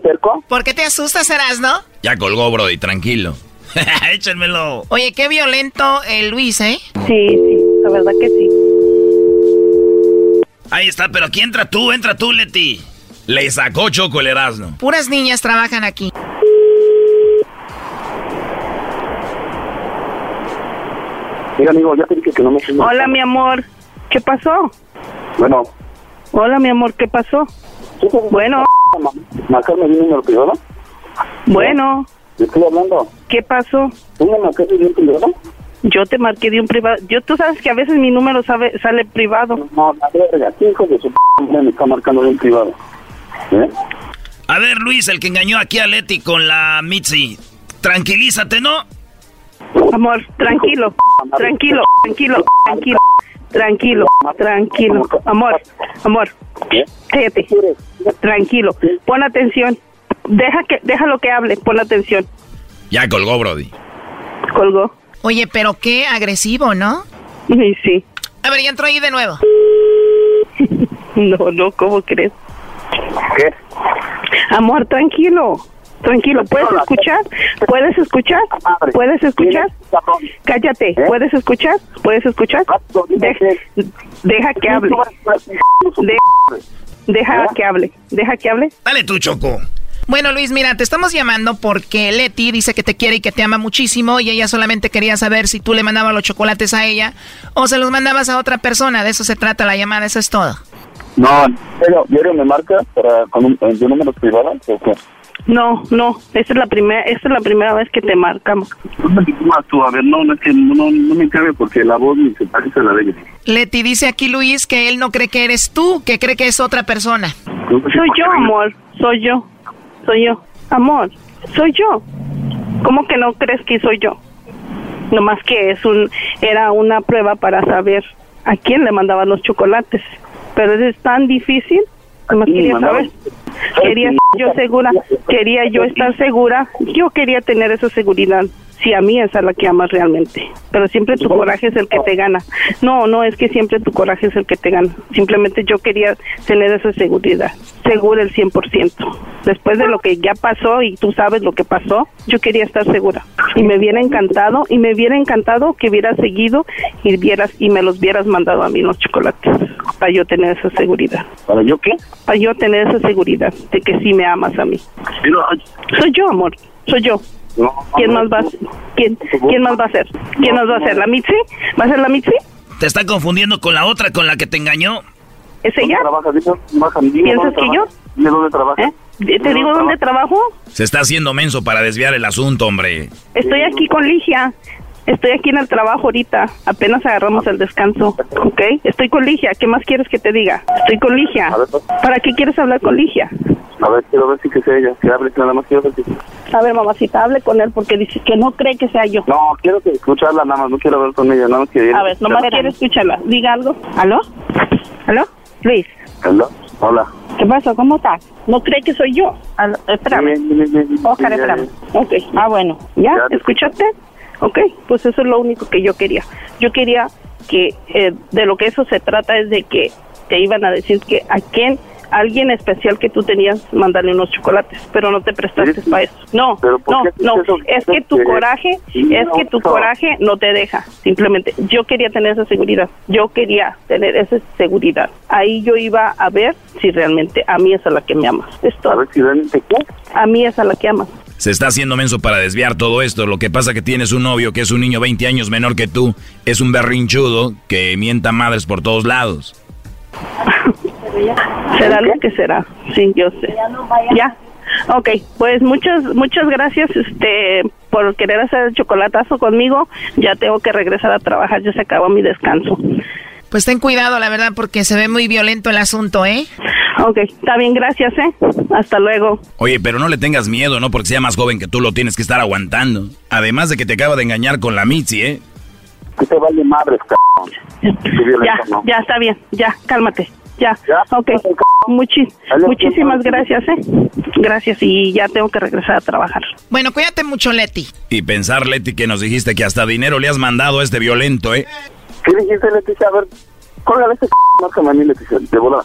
cerco? ¿Por qué te asustas, Erasno? Ya colgó, Brody, tranquilo. (laughs) Échenmelo. Oye, qué violento el Luis, ¿eh? Sí, sí, la verdad que sí. Ahí está, pero aquí entra tú, entra tú, Leti. Le sacó Choco el Erasmo. Puras niñas trabajan aquí. Mira, amigo, ya te dije que no me sumas. Hola, mi amor. ¿Qué pasó? Bueno. Hola, mi amor. ¿Qué pasó? Bueno. ¿Marcarme de un número privado? Bueno. ¿De estoy hablando? ¿Qué pasó? ¿Tú me marcaste de un privado? Yo te marqué de un privado. Yo, tú sabes que a veces mi número sabe, sale privado. No, la verga. ¿Qué hijo de su p me está marcando de un privado? ¿Eh? A ver, Luis, el que engañó aquí a Leti con la Mitzi. Tranquilízate, ¿no? Amor, tranquilo, tranquilo, tranquilo, tranquilo, tranquilo, tranquilo. Amor, amor, cállate. Tranquilo, pon atención. Deja que, déjalo que hable, pon atención. Ya colgó, Brody. Colgó. Oye, pero qué agresivo, ¿no? Sí, sí. A ver, ya entró ahí de nuevo. (laughs) No, no, ¿cómo crees? ¿Qué? Amor, tranquilo. Tranquilo, ¿puedes escuchar? ¿Puedes escuchar? ¿Puedes escuchar? Cállate, ¿puedes escuchar? ¿Puedes escuchar? De- deja que hable. De- deja que hable. Deja que hable. Dale tú, Choco. Bueno, Luis, mira, te estamos llamando porque Leti dice que te quiere y que te ama muchísimo y ella solamente quería saber si tú le mandabas los chocolates a ella o se los mandabas a otra persona. De eso se trata la llamada, eso es todo. No, pero diario me marca para con un, de números privados o qué? No, no, esta es la primera, esta es la primera vez que te marcamos. ¿Dónde te llamas tú? A ver, no, no es que no, no me cabe porque la voz ni se parece a la de ella. Leti dice aquí Luis que él no cree que eres tú, que cree que es otra persona. Soy yo, amor, soy yo, soy yo. Amor, soy yo. ¿Cómo que no crees que soy yo? Nomás que es un, era una prueba para saber a quién le mandaban los chocolates. Pero es tan difícil, nomás quería saber. Quería yo segura, quería yo estar segura, yo quería tener esa seguridad. Si a mí es a la que amas realmente. Pero siempre tu coraje es el que te gana. No, no es que siempre tu coraje es el que te gana. Simplemente yo quería tener esa seguridad, segura el 100%. Después de lo que ya pasó y tú sabes lo que pasó, yo quería estar segura. Y me hubiera encantado, y me hubiera encantado que hubieras seguido y vieras y me los hubieras mandado a mí los chocolates para yo tener esa seguridad. ¿Para yo qué? Para yo tener esa seguridad de que sí me amas a mí. Soy yo, amor. Soy yo. ¿Quién más va a ¿Quién, ¿Quién más va a ser? ¿Quién más va a ser? ¿La Mitzi? ¿Va a ser la Mitzi? Te está confundiendo con la otra, con la que te engañó. ¿Es ella? ¿Piensas que yo? Dime dónde trabaja. ¿Eh? ¿Te digo dónde trabajo? Se está haciendo menso para desviar el asunto, hombre. Estoy aquí con Ligia. Estoy aquí en el trabajo ahorita. Apenas agarramos el descanso. ¿Ok? Estoy con Ligia. ¿Qué más quieres que te diga? Estoy con Ligia. ¿Para qué quieres hablar con Ligia? A ver, quiero ver si que sea ella. Que hable, nada más quiero ver si... A ver, mamacita, hable con él porque dice que no cree que sea yo. No, quiero que escucharla nada más. No quiero hablar con ella. Nada más quiero A ver, nomás quiero escucharla. Diga algo. ¿Aló? ¿Aló? Luis. Hola. Hola. ¿Qué pasa? ¿Cómo estás? ¿No cree que soy yo? Aló, espérame. Oscar, espérame. Ok, ah, bueno. ¿Ya? ¿Escuchaste? Ok, pues eso es lo único que yo quería. Yo quería que eh, de lo que eso se trata es de que te iban a decir que a quién, alguien especial que tú tenías, mandarle unos chocolates, pero no te prestaste para eso. No, ¿por no, no, eso? es que tu coraje, es no, que tu no. coraje no te deja, simplemente. Yo quería tener esa seguridad, yo quería tener esa seguridad. Ahí yo iba a ver si realmente a mí es a la que me amas. Es todo. A ver si realmente qué. A mí es a la que amas. Se está haciendo menso para desviar todo esto. Lo que pasa que tienes un novio que es un niño 20 años menor que tú. Es un berrinchudo que mienta madres por todos lados. (laughs) Será lo que será. Sí, yo sé. Ya. Ok, pues muchas muchas gracias este por querer hacer el chocolatazo conmigo. Ya tengo que regresar a trabajar, ya se acabó mi descanso. Pues ten cuidado, la verdad, porque se ve muy violento el asunto, ¿eh? Ok, está bien, gracias, ¿eh? Hasta luego. Oye, pero no le tengas miedo, ¿no? Porque sea más joven que tú lo tienes que estar aguantando. Además de que te acaba de engañar con la Mitzi, ¿eh? Que te vale madres, cabrón. Ya, ¿no? ya está bien, ya, cálmate. Ya, ok. Muchi- muchísimas gracias, ¿eh? Gracias y ya tengo que regresar a trabajar. Bueno, cuídate mucho, Leti. Y pensar, Leti, que nos dijiste que hasta dinero le has mandado a este violento, ¿eh? ¿Qué dijiste, Leticia? A ver, córgale ese c... Márcame a mí, Leticia, de volada.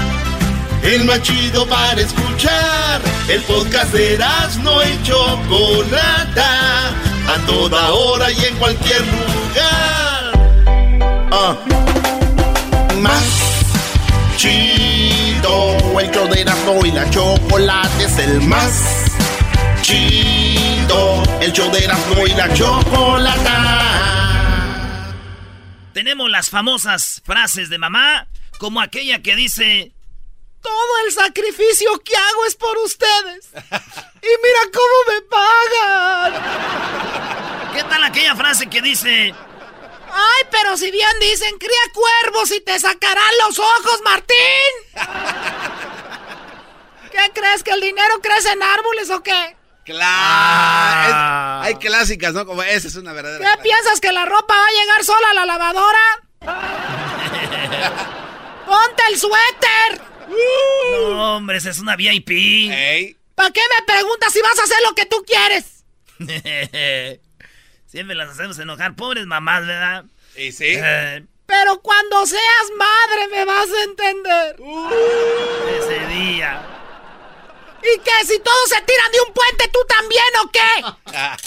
El más chido para escuchar. El podcast de no y Chocolata. A toda hora y en cualquier lugar. Ah. Más chido. El show de Erasmo y la Chocolata es el más chido. El show de Erasmo y la Chocolata. Tenemos las famosas frases de mamá, como aquella que dice... Todo el sacrificio que hago es por ustedes. Y mira cómo me pagan. ¿Qué tal aquella frase que dice... Ay, pero si bien dicen, cría cuervos y te sacarán los ojos, Martín. ¿Qué crees? ¿Que el dinero crece en árboles o qué? Claro. Es- Ah. hay clásicas, ¿no? Como esa es una ¿Qué verdadera. piensas que la ropa va a llegar sola a la lavadora? (laughs) ¡Ponte el suéter! No, hombre, esa es una VIP. ¿Para qué me preguntas si vas a hacer lo que tú quieres? (laughs) Siempre las hacemos enojar. Pobres mamás, ¿verdad? Y sí. Pero cuando seas madre me vas a entender. ese día. ¿Y qué? Si todos se tiran de un puente, ¿tú también o qué? (laughs)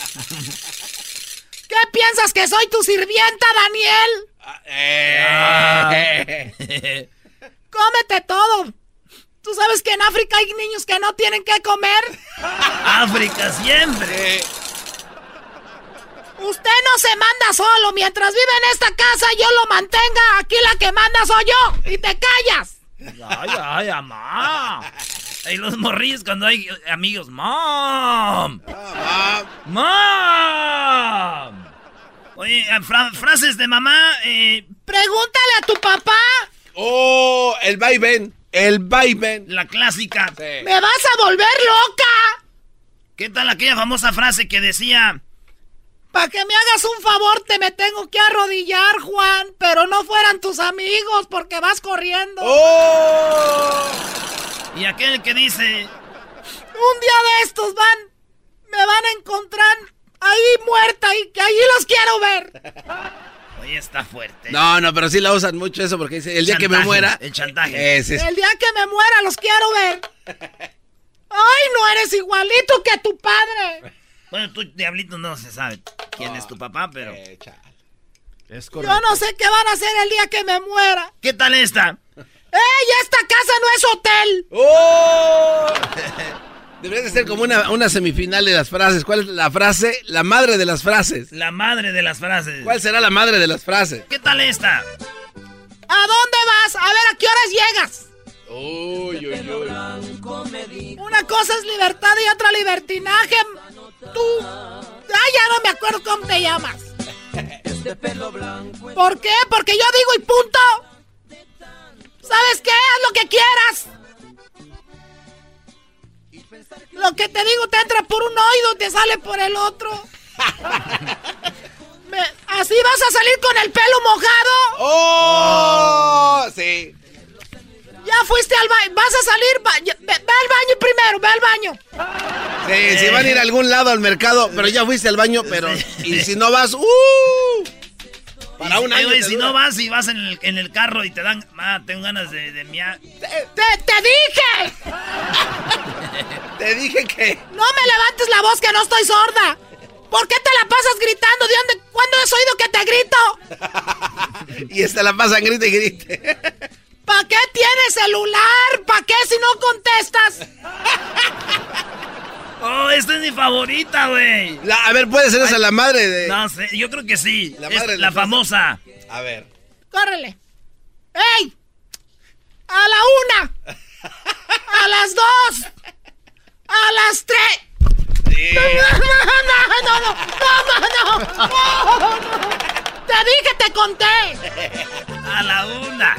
¿Qué piensas que soy tu sirvienta, Daniel? (laughs) Cómete todo. ¿Tú sabes que en África hay niños que no tienen que comer? África siempre. Usted no se manda solo. Mientras vive en esta casa, yo lo mantenga. Aquí la que manda soy yo. Y te callas. Ay, ay, mamá. Y los morrillos cuando hay amigos. Mom. Mom. Oye, frases de mamá. Eh, Pregúntale a tu papá. Oh, el vaivén. El vaivén. La clásica. Me vas a volver loca. ¿Qué tal aquella famosa frase que decía... Para que me hagas un favor te me tengo que arrodillar, Juan, pero no fueran tus amigos porque vas corriendo. ¡Oh! Y aquel que dice... Un día de estos van, me van a encontrar ahí muerta y que allí los quiero ver. Oye, está fuerte. No, no, pero sí la usan mucho eso porque dice, el día que me muera... El chantaje. Es, El día que me muera los quiero ver. (laughs) Ay, no eres igualito que tu padre. Bueno, tú, diablito, no se sabe quién es tu papá, pero... Eh, es Yo no sé qué van a hacer el día que me muera. ¿Qué tal esta? ¡Ey, esta casa no es hotel! ¡Oh! (laughs) Debería de ser como una, una, semifinal de las frases. ¿Cuál es la frase? La madre de las frases. La madre de las frases. ¿Cuál será la madre de las frases? ¿Qué tal esta? ¿A dónde vas? A ver, ¿a qué horas llegas? Uy, uy, uy. Una cosa es libertad y otra libertinaje. Tú. Ah, ya no me acuerdo cómo te llamas. ¿Por qué? Porque yo digo y punto. ¿Sabes qué? Haz lo que quieras. Lo que te digo te entra por un oído y te sale por el otro. (laughs) ¿Así vas a salir con el pelo mojado? ¡Oh! Sí. Ya fuiste al baño. Vas a salir. ve, al baño primero, ve al baño. Sí, si van a ir a algún lado al mercado, pero ya fuiste al baño, pero. Y si no vas, ¡uh! (laughs) Para un año. si no vas y vas en el, en el, carro y te dan. Ah, tengo ganas de, de miar. ¡Te, te dije! te dije que. No me levantes la voz que no estoy sorda. ¿Por qué te la pasas gritando? ¿De dónde? ¿Cuándo has oído que te grito? (laughs) y esta la pasan grite y grite. ¿Para qué tienes celular? ¿Para qué si no contestas? (laughs) Oh, esta es mi favorita, güey. A ver, ¿puede ser esa la madre de...? No sé, yo creo que sí. La madre la, famosa. A ver. Córrele. ¡Ey! A la una. A las dos. A las tres. Sí. No, no, no, no, no, no, no, Te dije, te conté. A la una.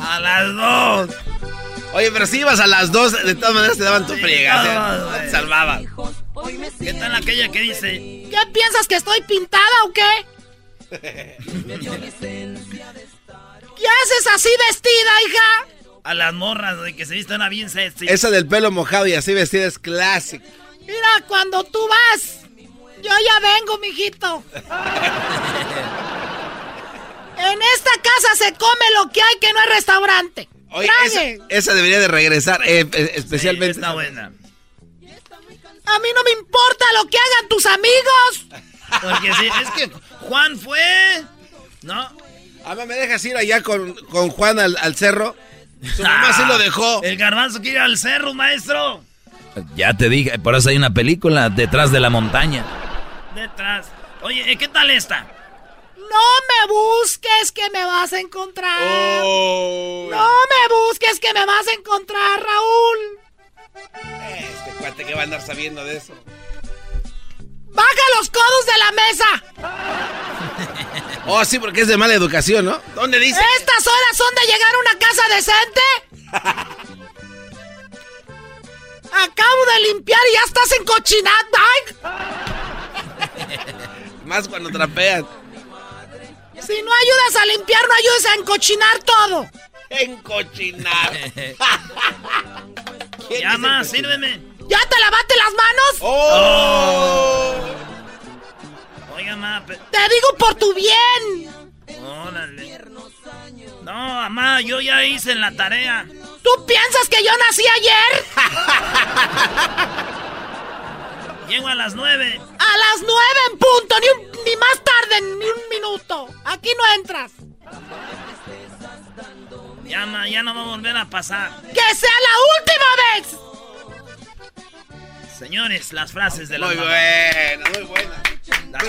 A las dos. Oye, pero si ibas a las dos, de todas maneras te daban tu friega. te salvaban. ¿Qué tal aquella que dice? ¿Qué piensas que estoy pintada o qué? (laughs) ¿Qué haces así vestida, hija? A las morras, de que se visten bien sexy. Esa del pelo mojado y así vestida es clásica. Mira, cuando tú vas, yo ya vengo, mijito. (laughs) en esta casa se come lo que hay que no es restaurante. Oye, esa, debería de regresar, eh, eh, especialmente. está buena. A mí no me importa lo que hagan tus amigos. Porque sí, es que Juan fue. ¿No? A mí me dejas ir allá con, con Juan al, cerro. Su mamá sí lo dejó. El garbanzo quiere ir al cerro, maestro. Ya te dije, por eso hay una película detrás de la montaña. Detrás. Oye, ¿qué tal esta? No me busques que me vas a encontrar. No me busques que me vas a encontrar, Raúl. Este cuate que va a andar sabiendo de eso. ¡Baja los codos de la mesa! oh, sí, porque es de mala educación, ¿no? ¿Dónde dice? ¿Estas horas son de llegar a una casa decente? Acabo de limpiar y ya estás encochinado. Más cuando trapeas. Si no ayudas a limpiar, no ayudas a encochinar todo. Encochinar. (laughs) Llama, sírveme. ¿Ya te lavaste las manos? ¡Oh! Oiga, ma. Te digo por tu bien. Órale. No, mamá, yo ya hice la tarea. ¿Tú piensas que yo nací ayer? (laughs) Llego a las nueve. A las nueve en punto, Ya, no va a volver a pasar. ¡Que sea la última vez! Señores, las frases de la Muy buena, muy buena.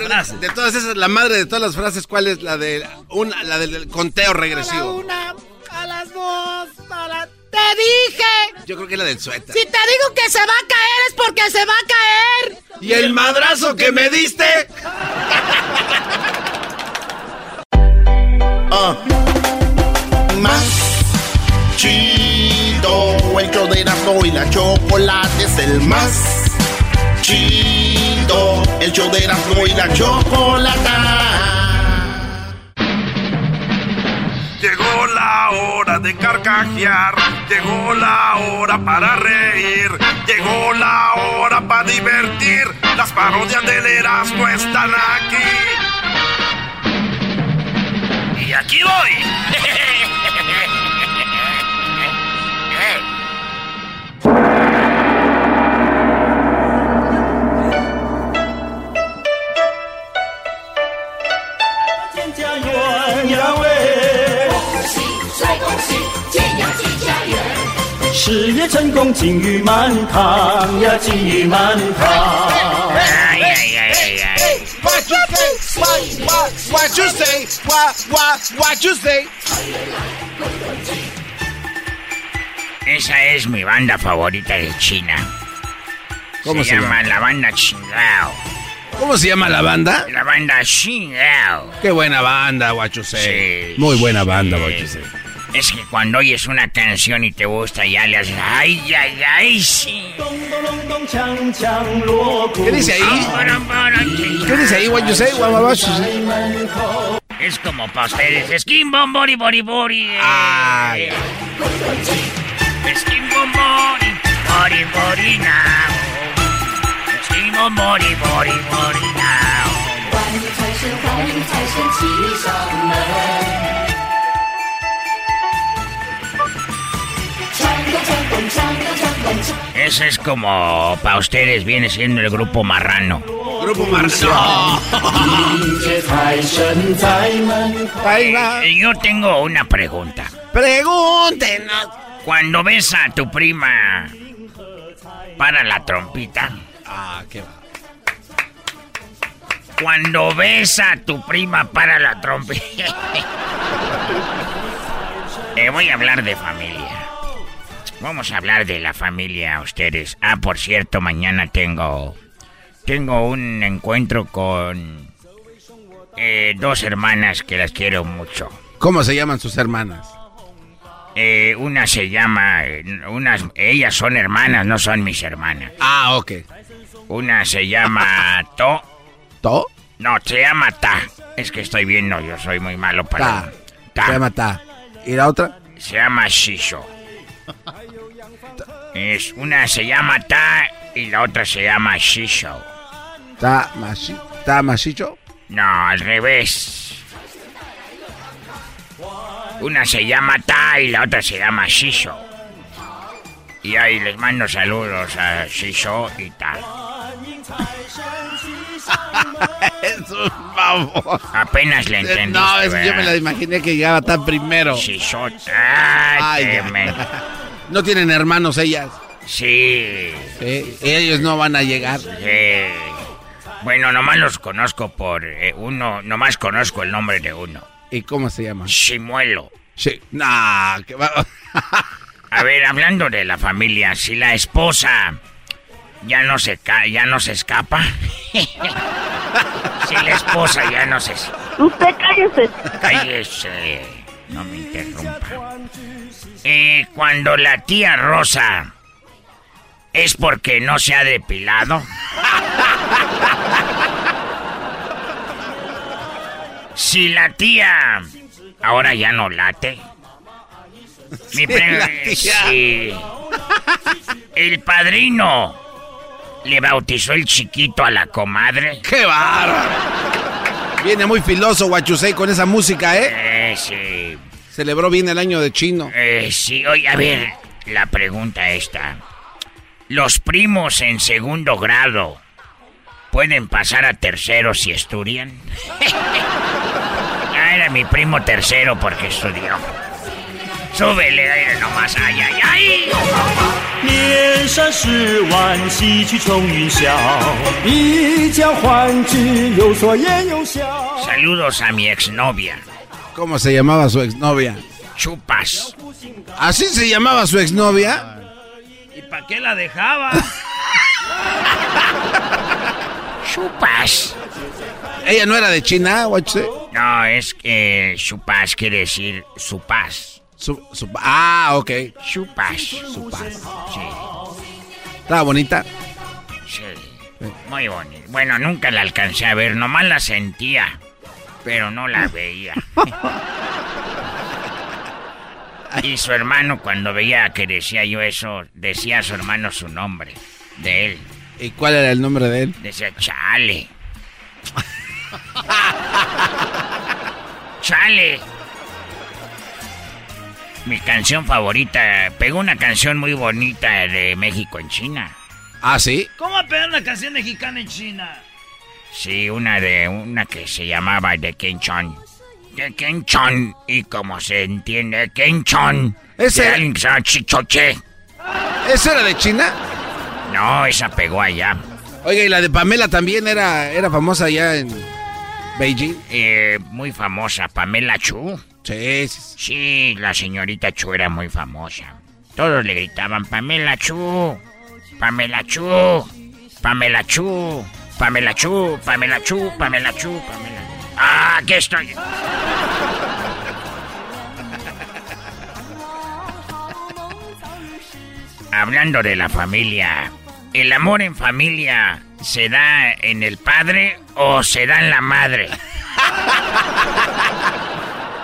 Las De, todas esas, la madre de todas las frases, ¿cuál es la de una, la del conteo regresivo? A la una, a las dos, a la... ¡Te dije! Yo creo que es la del suéter. Si te digo que se va a caer es porque se va a caer. ¿Y el madrazo que me diste? (laughs) Ah. Más chido. El show de Erasmo y la chocolate es el más chido. El show de Erasmo y la chocolata. Llegó la hora de carcajear, llegó la hora para reír, llegó la hora para divertir. Las parodias del Erasmo están aquí. Y aquí voy. Ay, ay, ay, ay. What you say? What, what, what you say? What, what, what you say? Esa es mi banda favorita de China. ¿Cómo se llama? llama? La banda Chingao. ¿Cómo se llama la banda? La banda Chingao. Qué buena banda, Guachusei. Sí, Muy buena sí. banda, Guachusei. Es que cuando oyes una canción y te gusta, ya le haces. ¡Ay, ay, ay! Sí. ¿Qué dice ahí? ¿Qué dice ahí, Guachusei? Guachusei. Es como para ustedes. Skin bom bori bori bori. eh. Ay. Skin bom bori bori bori now. Skin bom bori bori bori now. Ese es como para ustedes viene siendo el grupo marrano. Grupo Marciano. Y Yo tengo una pregunta. Pregúntenos. Cuando ves a tu prima para la trompita. Ah, qué va. Cuando ves a tu prima para la trompita. (laughs) Eh, voy a hablar de familia. Vamos a hablar de la familia a ustedes. Ah, por cierto, mañana tengo. Tengo un encuentro con. eh, dos hermanas que las quiero mucho. ¿Cómo se llaman sus hermanas? Eh, una se llama. Unas, ellas son hermanas, no son mis hermanas. Ah, ok. Una se llama (laughs) To. ¿To? No, se llama Ta. Es que estoy viendo, yo soy muy malo para. Ta. Se llama Ta. ¿Y la otra? Se llama Shisho. (laughs) Es una se llama Ta y la otra se llama Shisho. ¿Ta, machi, ta machicho? No, al revés. Una se llama Ta y la otra se llama Shisho. Y ahí les mando saludos a Shisho y Ta. (laughs) es un favor. Apenas le entendiste. No, es que yo me la imaginé que llegaba tan primero. Shisho. Ay, Ay, qué ya. me- (laughs) No tienen hermanos ellas. Sí. Sí, Ellos no van a llegar. Sí. Bueno, nomás los conozco por eh, uno, nomás conozco el nombre de uno. ¿Y cómo se llama? Chimuelo. Sí. Nah, que va. (laughs) A ver, hablando de la familia, si la esposa ya no se ca ya no se escapa. (laughs) si la esposa ya no se Usted cállese. cállese, no me interrumpa. Eh, cuando la tía Rosa es porque no se ha depilado. si la tía ahora ya no late. Mi Sí, sí. El padrino le bautizó el chiquito a la comadre. ¡Qué bárbaro! Viene muy filoso Guachusei con esa música, ¿eh? Eh, sí. Celebró bien el año de chino. Eh, sí, oye, a ver, la pregunta esta. ¿Los primos en segundo grado pueden pasar a tercero si estudian? (laughs) ah, era mi primo tercero porque estudió. Súbele, aire nomás, ay, ay, ay. 年少时玩戏曲冲云霄，一将欢聚，有所言有笑。 Saludos a mi exnovia. ¿Cómo se llamaba su exnovia? Chupas. ¿Así se llamaba su exnovia? ¿Y para qué la dejaba? (laughs) Chupas. ¿Ella no era de China, Guachusei? No, es que su paz quiere decir su paz. Su, su- ah, ok. Paz. Sí, Estaba bonita. sí. Muy bonito. Bueno, nunca la alcancé a ver, nomás la sentía, pero no la veía. y su hermano, cuando veía que decía yo eso, decía a su hermano su nombre, de él. ¿Y cuál era el nombre de él? Decía, chale. chale. Mi canción favorita. Pegó una canción muy bonita de México en China. Ah, sí. ¿Cómo pegar una canción mexicana en China? Sí, una de una que se llamaba de Kenchon. De Kenchon. Y como se entiende, Kenchon. Ese era-. ¿Esa era de China? No, esa pegó allá. Oiga, y la de Pamela también era, era famosa allá en Beijing. Eh, muy famosa, Pamela Chu. Sí, sí, Sí, la señorita Chu era muy famosa. Todos le gritaban, Pamela Chu, Pamela Chu, Pamela Chu, Pamela Chu, Pamela Chu, Pamela Chu, Pamela. Ah, aquí estoy. Hablando de la familia, ¿el amor en familia se da en el padre o se da en la madre?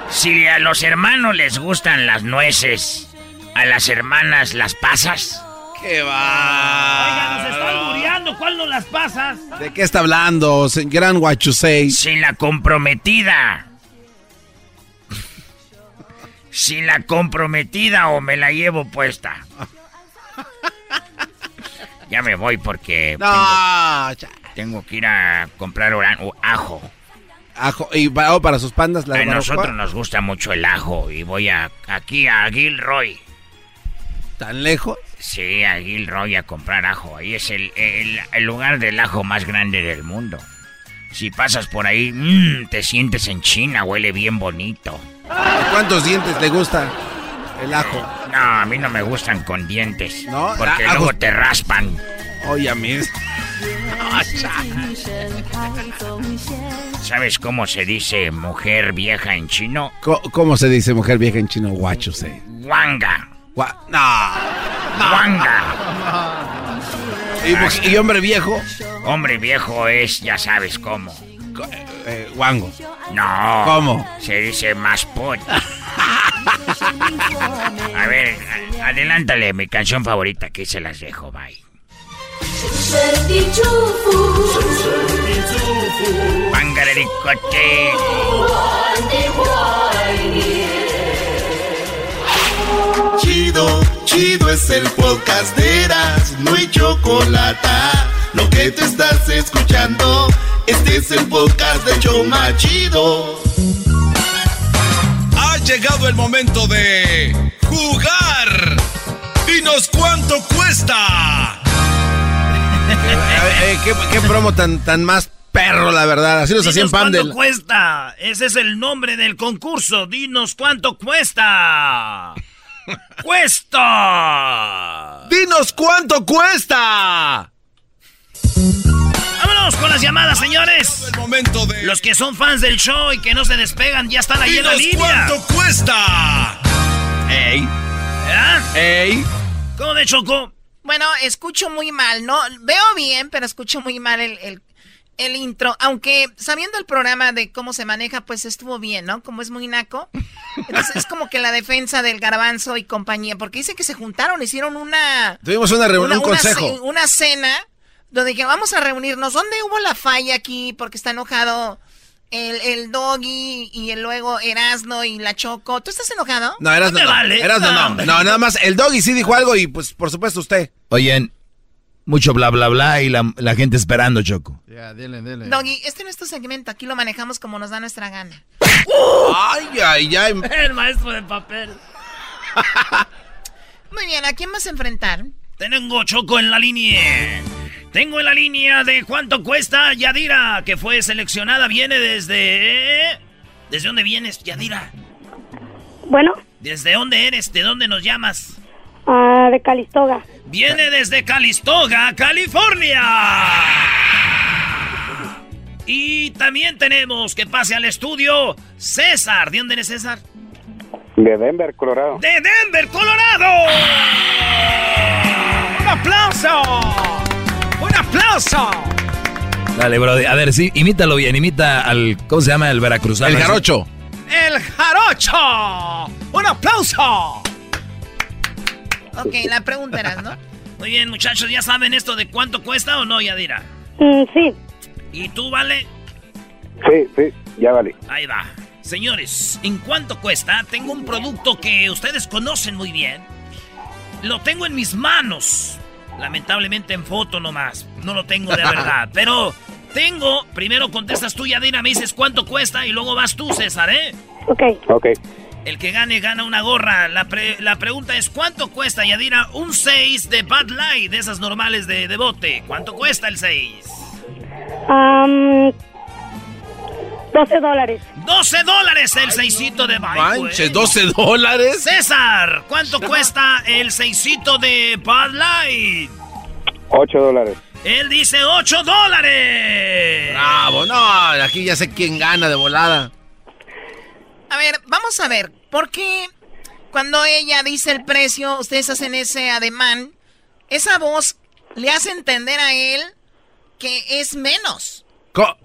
Si a los hermanos les gustan las nueces, a las hermanas las pasas. ¡Qué va! Oiga, nos están muriendo. ¿Cuál no las pasas? ¿De qué está hablando, gran Huachusei? Si la comprometida. Si la comprometida o me la llevo puesta. Ya me voy porque No, tengo, tengo que ir a comprar ajo. Ajo, y para, oh, para sus pandas la A nosotros nos gusta mucho el ajo y voy a aquí a Gilroy. ¿Tan lejos? Sí, a Gilroy a comprar ajo. Ahí es el, el- el lugar del ajo más grande del mundo. Si pasas por ahí, mm, te sientes en China, huele bien bonito. ¿Cuántos dientes le gusta el ajo? No, a mí no me gustan con dientes. ¿No? Porque Ah, luego te raspan. Oye, a mí. (laughs) ¿Sabes cómo se dice mujer vieja en chino? ¿Cómo se dice mujer vieja en chino? Huachusei. Wanga. Gua- no. Wanga. ¿Y, hombre viejo? Hombre viejo es, ya sabes cómo. Eh, guango. No. ¿Cómo? Se dice más pot. A ver, adelántale mi canción favorita que se las dejo, bye. Chido, chido es el podcast de Eras, no hay chocolate. Lo que te estás escuchando, este es el podcast de Choma Chido. Ha llegado el momento de jugar. Dinos cuánto cuesta. Eh, eh, ¿qué, qué promo tan, tan más perro, la verdad. Así los hacían Dinos cuánto cuesta. Ese es el nombre del concurso. Dinos cuánto cuesta. (laughs) ¡Cuesta! ¡Dinos cuánto cuesta! Vámonos con las llamadas, señores. El momento de. Los que son fans del show y que no se despegan ya están ahí en la Dinos línea. cuánto cuesta. ¡Ey! ¿Ah? ¡Ey! ¿Cómo de Choco? Bueno, escucho muy mal, ¿no? Veo bien, pero escucho muy mal el, el, el intro. Aunque sabiendo el programa de cómo se maneja, pues estuvo bien, ¿no? Como es muy naco. Entonces es como que la defensa del garbanzo y compañía. Porque dice que se juntaron, hicieron una... Tuvimos una reunión, un consejo. Una, cena donde dijeron, vamos a reunirnos. ¿Dónde hubo la falla aquí? Porque está enojado el, el doggy y el luego Erasno y la Choco. ¿Tú estás enojado? No, eras no. no. vale. No, No, no. hombre. No, nada más. El doggy sí dijo algo y pues por supuesto usted. Oyen, mucho bla bla bla y la, la gente esperando, Choco. Ya, dile, dile. Doggy, este no es tu segmento. Aquí lo manejamos como nos da nuestra gana. Ay, ay, ay. (laughs) El maestro de papel. (laughs) Muy bien, ¿a quién vas a enfrentar? Tengo Choco en la línea. Tengo en la línea de cuánto cuesta Yadira, que fue seleccionada. Viene desde... ¿Desde dónde vienes, Yadira? Bueno, ¿Desde dónde eres? ¿De dónde nos llamas? Ah, de Calistoga. Viene desde Calistoga, California. Y también tenemos que pase al estudio César. ¿De dónde eres César? De Denver, Colorado. ¡De Denver, Colorado! ¡Un aplauso! ¡Un aplauso! Dale, Brody. A ver, sí, imítalo bien. Imita al. ¿Cómo se llama el veracruzano? El jarocho. ¡El jarocho! ¡Un aplauso! Ok, la pregunta era, ¿no? (laughs) Muy bien, muchachos, ¿ya saben esto de cuánto cuesta o no, Yadira? Mm, sí. ¿Y tú, Vale? Sí, sí, ya vale. Ahí va. Señores, ¿en cuánto cuesta? Tengo un producto que ustedes conocen muy bien. Lo tengo en mis manos. Lamentablemente en foto nomás. No lo tengo de (laughs) verdad. Pero tengo. Primero contestas tú, Yadira, me dices cuánto cuesta y luego vas tú, César, ¿eh? Ok. Ok. El que gane gana una gorra. La, pre- la pregunta es: ¿cuánto cuesta, Yadira, un 6 de Bud Light, de esas normales de, de bote? ¿Cuánto cuesta el 6? Am, 12 dólares. 12 dólares el seisito de Bud Manches, 12 dólares. César, ¿cuánto cuesta el seisito de Bud Light? 8 dólares. Él dice 8 dólares. Bravo, no, aquí ya sé quién gana de volada. A ver, vamos a ver. ¿Por qué cuando ella dice el precio, ustedes hacen ese ademán? Esa voz le hace entender a él que es menos. Co-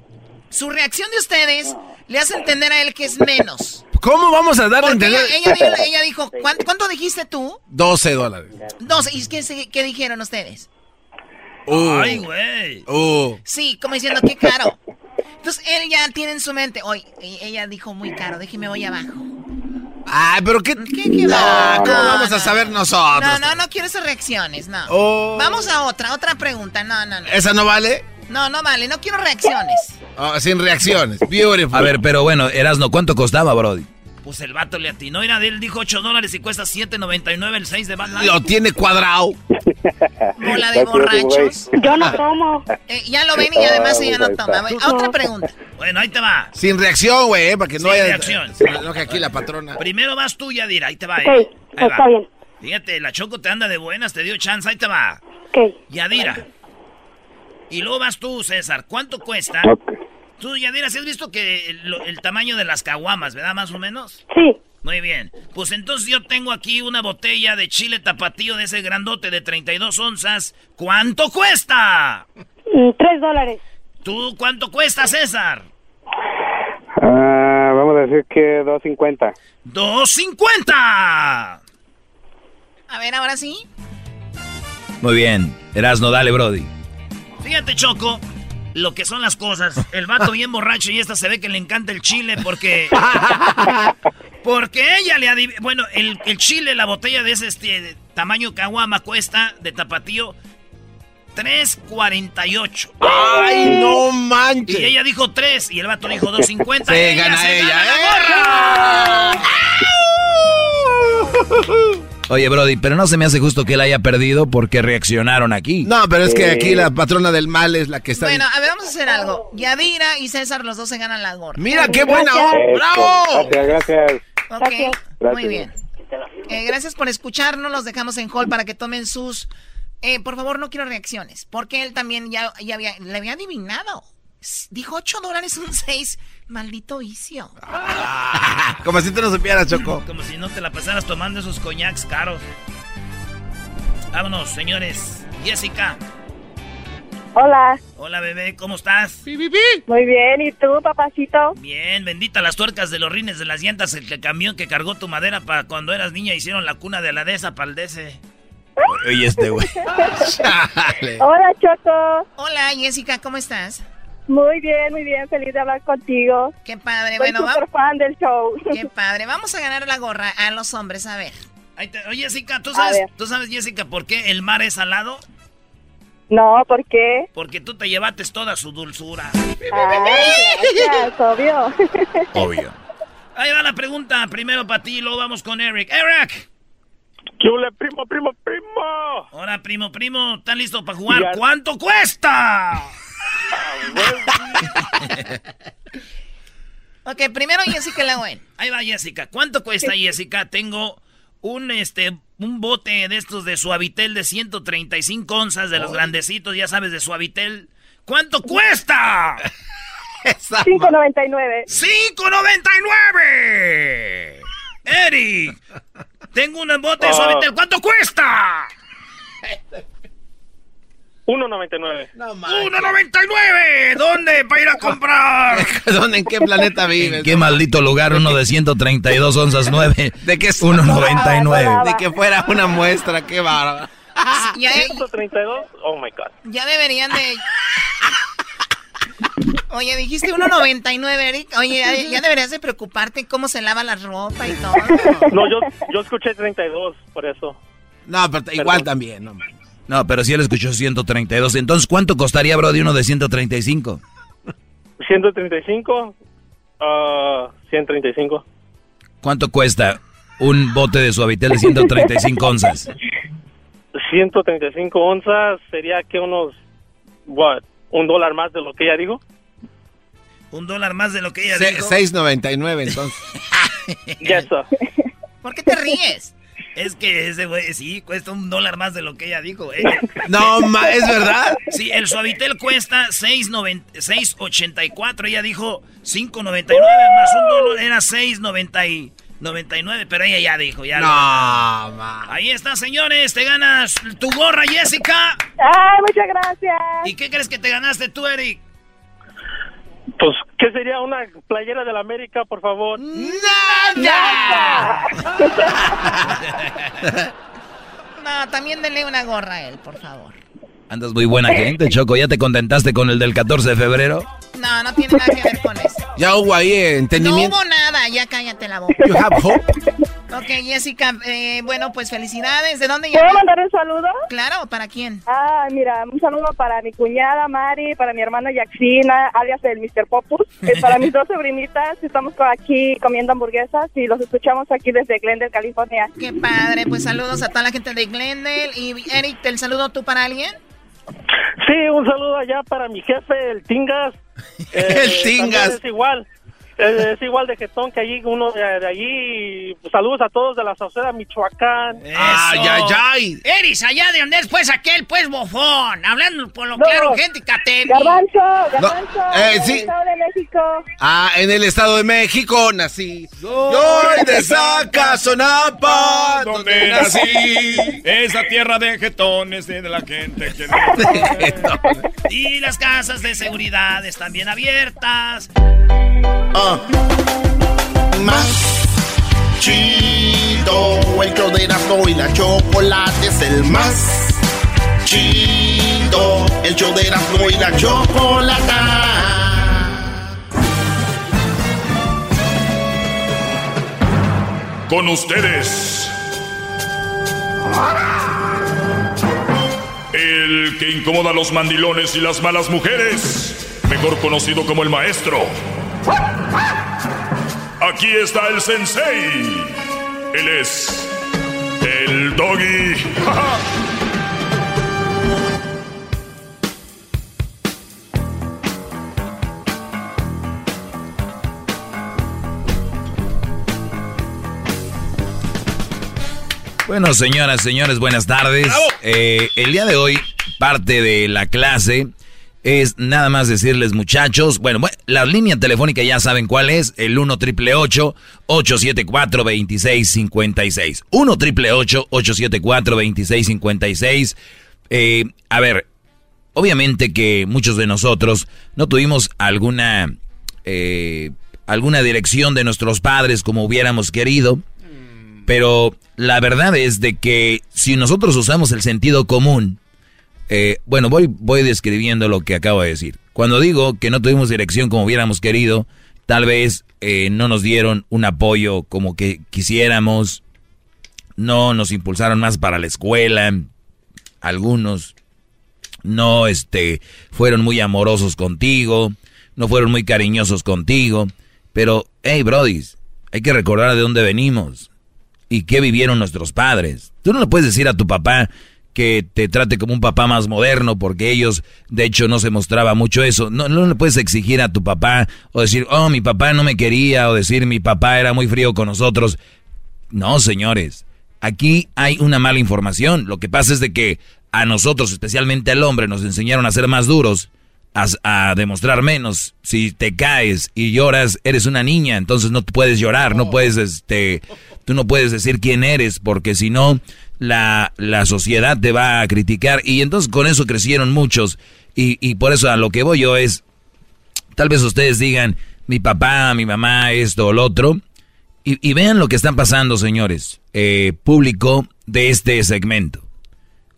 Su reacción de ustedes le hace entender a él que es menos. ¿Cómo vamos a dar a entender? ella, ella dijo, ella dijo, ¿cuánto, cuánto dijiste tú? 12 dólares. Dos. ¿Y qué, qué dijeron ustedes? Uh, Ay, güey. uh. Sí, como diciendo, qué caro. Entonces él ya tiene en su mente, oye, e- ella dijo muy caro, déjeme voy abajo. Ay, pero qué. ¿Qué, qué No, va? ¿cómo No, vamos a no. saber nosotros? No, no, no quiero esas reacciones, no. Oh. Vamos a otra, otra pregunta. No, no, no. ¿Esa no vale? No, no vale, no quiero reacciones. Oh, sin reacciones. Beautiful. A ver, pero bueno, Erasno, ¿cuánto costaba, Brody? Pues el vato le atinó. Era de él, dijo 8 dólares y cuesta 7.99 el 6 de Light. Lo tiene cuadrado. Bola de (laughs) borrachos. Yo no tomo. Eh, ya lo ven y además ella no toma. Otra pregunta. Bueno, ahí te va. Sin reacción, güey, eh, para que no Sin haya. reacción. No, que aquí la patrona. Primero vas tú, Yadira. Ahí te va, Ok, eh. Ahí está va. bien. Fíjate, la Choco te anda de buenas, te dio chance. Ahí te va. Ok. Yadira. Y luego vas tú, César. ¿Cuánto cuesta? Ok. Tú, Yadira, ¿sí has visto que el tamaño de las caguamas, verdad? Más o menos. Sí. Muy bien. Pues entonces yo tengo aquí una botella de chile tapatío de ese grandote de 32 onzas. ¿Cuánto cuesta? 3 dólares. ¿Tú cuánto cuesta, César? Ah, vamos a decir que 2.50. ¡2.50! A ver, ahora sí. Muy bien. Erasno, dale, Brody. Fíjate, Choco, lo que son las cosas. El vato bien borracho y esta se ve que le encanta el chile porque... Porque ella le adivina... Bueno, el, el chile, la botella de ese este, tamaño caguama cuesta de tapatío 3.48. ¡Ay, no manches! Y ella dijo 3 y el vato dijo 2.50. Se Ella gana se ella, gana la ¿eh? Oye, Brody, pero no se me hace justo que él haya perdido porque reaccionaron aquí. No, pero es que aquí la patrona del mal es la que está. Bueno, a ver, vamos a hacer algo. Yadira y César, los dos se ganan la gorra. Mira qué buena onda. ¡Bravo! Gracias, gracias. Ok, Gracias. muy bien. Eh, gracias por escucharnos, los dejamos en hall para que tomen sus... Eh, por favor, no quiero reacciones, porque él también ya, ya había, le había adivinado. Dijo 8 dólares un 6. Maldito vicio. (laughs) Como si tú no supieras, Choco. Como si no te la pasaras tomando esos coñacs caros. Vámonos, señores. Jessica. Hola. Hola, bebé, ¿cómo estás? Muy bien. ¿Y tú, papacito? Bien, bendita las tuercas de los rines de las llantas, el que camión que cargó tu madera para cuando eras niña hicieron la cuna de la dehesa para el DC. Oye, este güey. (laughs) Hola, Choco. Hola, Jessica, ¿cómo estás? Muy bien, muy bien. Feliz de hablar contigo. Qué padre. Soy Bueno, vamos. fan del show. Qué padre. Vamos a ganar la gorra a los hombres, a ver. Ahí te- Oye, Jessica, ¿tú sabes. ¿tú sabes, Jessica, por qué el mar es salado? No, ¿por qué? Porque tú te llevaste toda su dulzura. Ah, gracias, obvio. Obvio. Ahí va la pregunta, primero para ti, luego vamos con Eric. ¡Eric! ¿Qué ole, primo, primo, primo? Ahora, primo, primo, ¿están listos para jugar? Ya. ¿Cuánto cuesta? Ok, primero Jessica Lagüen. Ahí va Jessica. ¿Cuánto cuesta Jessica? Tengo un este un bote de estos de Suavitel de 135 onzas de los grandecitos, ya sabes, de Suavitel. ¿Cuánto cuesta? (laughs) 5.99. ¡5.99! Eric, tengo un bote de Ah. suavitel. ¿Cuánto cuesta? (laughs) 1.99. ¡1.99! ¿Dónde para ir a comprar? (laughs) ¿Dónde, ¿En qué planeta (laughs) vives? ¿En qué maldito lugar uno de 132 onzas 9? (laughs) ¿De qué es 1.99. De que fuera una muestra, qué bárbaro. Ya, 132. Oh my God. ya deberían de... Oye, dijiste 1.99, Eric. Oye, ya, ya deberías de preocuparte cómo se lava la ropa y todo. No, yo, yo escuché 32, por eso. No, pero igual también, no. No, pero si él escuchó 132. Entonces, ¿cuánto costaría, bro, de uno de 135? 135. ah 135. ¿Cuánto cuesta un bote de suavitel de 135 (laughs) onzas? 135 onzas sería que unos. What? ¿Un dólar más de lo que ella dijo? Un dólar más de lo que ella Se- dijo. 6.99 entonces. (laughs) Yes, sir. ¿Por qué te ríes? Es que ese güey sí cuesta un dólar más de lo que ella dijo. ¿eh? (laughs) No, ma- ¿es verdad? Sí, el suavitel cuesta 6.90 6.84. Ella dijo 5.99 más un dólar era 6.99. Pero ella ya dijo, ya. No, lo- ma. Ahí está, señores. Te ganas tu gorra, Jessica. Ay, muchas gracias. ¿Y qué crees que te ganaste tú, Eric? Pues, ¿qué sería una playera de la América, por favor? No, (laughs) también denle una gorra a él, por favor. Andas muy buena gente, Choco. ¿Ya te contentaste con el del 14 de febrero? No, no tiene nada que ver con eso. Ya hubo ahí eh, No entendimiento. hubo nada, ya cállate la boca. You have hope. Ok, Jessica, eh, bueno, pues felicidades. ¿De dónde ¿Puedo mandar un saludo? Claro, ¿para quién? Ah, mira, un saludo para mi cuñada Mari, para mi hermana Yaxina, alias el Mr. Popus, eh, para mis dos sobrinitas. Estamos aquí comiendo hamburguesas y los escuchamos aquí desde Glendale, California. Qué padre, pues saludos a toda la gente de Glendale. Y Eric, ¿te el saludo tú para alguien? Sí, un saludo allá para mi jefe, el Tingas. (laughs) Eh, El Tingas. Es igual. Es igual de jetón que allí, uno de, de allí. Saludos a todos de la Sauceda, Michoacán. Ay, ay, ay. Eris, allá de donde es, pues, aquel, pues, bofón. Hablando por lo No. claro, gente, catemi. Garbanzo, Garbanzo, eh, del sí. Estado de México. Ah, en el Estado de México nací. Soy de Zacazonapa, donde nací. Esa tierra de jetones de la gente que... (laughs) Y las casas de seguridad están bien abiertas. Más chido. El show de y la chocolate es el más chido. El show de y la chocolata. Con ustedes. El que incomoda a los mandilones y las malas mujeres. Mejor conocido como el maestro. Aquí está el sensei. Él es el doggy. (laughs) Bueno, señoras, señores, buenas tardes. Eh, el día de hoy, parte de la clase es nada más decirles, muchachos, bueno, bu- la línea telefónica ya saben cuál es, el 1 triple 874 2656. 1 triple 874 2656. Eh, a ver, obviamente que muchos de nosotros no tuvimos alguna eh, alguna dirección de nuestros padres como hubiéramos querido, pero la verdad es de que si nosotros usamos el sentido común, eh, bueno, voy, voy describiendo lo que acabo de decir. Cuando digo que no tuvimos dirección como hubiéramos querido, tal vez eh, no nos dieron un apoyo como que quisiéramos, no nos impulsaron más para la escuela, algunos no este fueron muy amorosos contigo, no fueron muy cariñosos contigo, pero hey, brodis, hay que recordar de dónde venimos y qué vivieron nuestros padres. Tú no le puedes decir a tu papá que te trate como un papá más moderno porque ellos de hecho no se mostraba mucho eso. No, no le puedes exigir a tu papá o decir, "Oh, mi papá no me quería" o decir, "Mi papá era muy frío con nosotros." No, señores. Aquí hay una mala información. Lo que pasa es de que a nosotros, especialmente al hombre, nos enseñaron a ser más duros. a, demostrar menos. Si te caes y lloras, eres una niña, entonces no puedes llorar, no puedes, este, tú no puedes decir quién eres, porque si no, la, la sociedad te va a criticar. Y entonces con eso crecieron muchos. Y, y por eso a lo que voy yo es, tal vez ustedes digan, mi papá, mi mamá, esto o lo otro. Y, vean lo que están pasando, señores, eh, público de este segmento.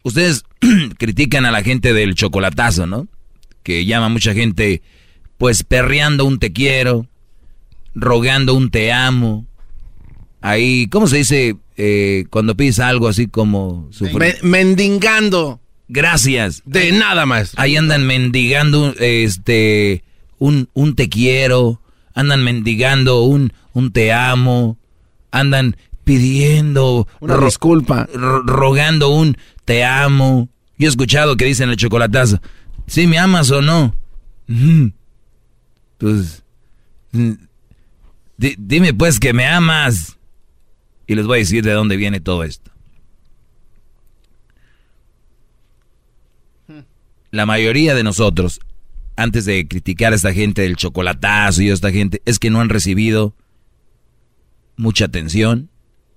Ustedes (clears throat) critican a la gente del chocolatazo, ¿no? Que llama mucha gente, pues perreando un te quiero, rogando un te amo. Ahí, ¿cómo se dice eh, cuando pides algo así como... mendigando. Gracias. De nada más. Ahí andan mendigando este un, un te quiero, andan mendigando un, un te amo, andan pidiendo una disculpa, rogando un te amo. Yo he escuchado que dicen el chocolatazo, ¿sí me amas o no? Pues, dime pues que me amas. Y les voy a decir de dónde viene todo esto. La mayoría de nosotros antes de criticar a esta gente del chocolatazo y a esta gente, es que no han recibido mucha atención,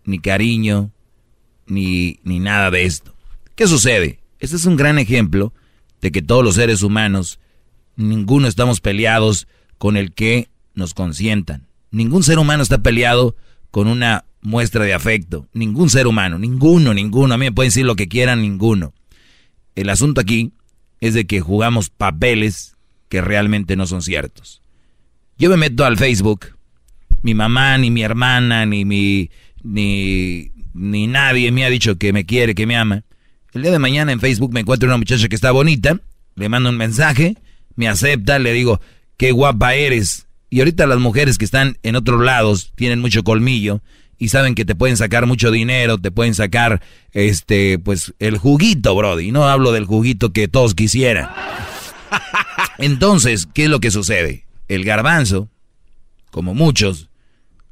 ni cariño, ni, ni nada de esto. ¿Qué sucede? Este es un gran ejemplo de que todos los seres humanos, ninguno estamos peleados con el que nos consientan. Ningún ser humano está peleado con una muestra de afecto. Ningún ser humano, ninguno, ninguno. A mí me pueden decir lo que quieran, ninguno. El asunto aquí es de que jugamos papeles que realmente no son ciertos. Yo me meto al Facebook, mi mamá, ni mi hermana, ni mi, ni, ni nadie me ha dicho que me quiere, que me ama. El día de mañana en Facebook me encuentro una muchacha que está bonita, le mando un mensaje, me acepta, le digo, qué guapa eres. Y ahorita las mujeres que están en otros lados tienen mucho colmillo y saben que te pueden sacar mucho dinero, te pueden sacar, este, pues, el juguito, Brody. No hablo del juguito que todos quisieran. (laughs) Entonces, ¿qué es lo que sucede? El garbanzo, como muchos,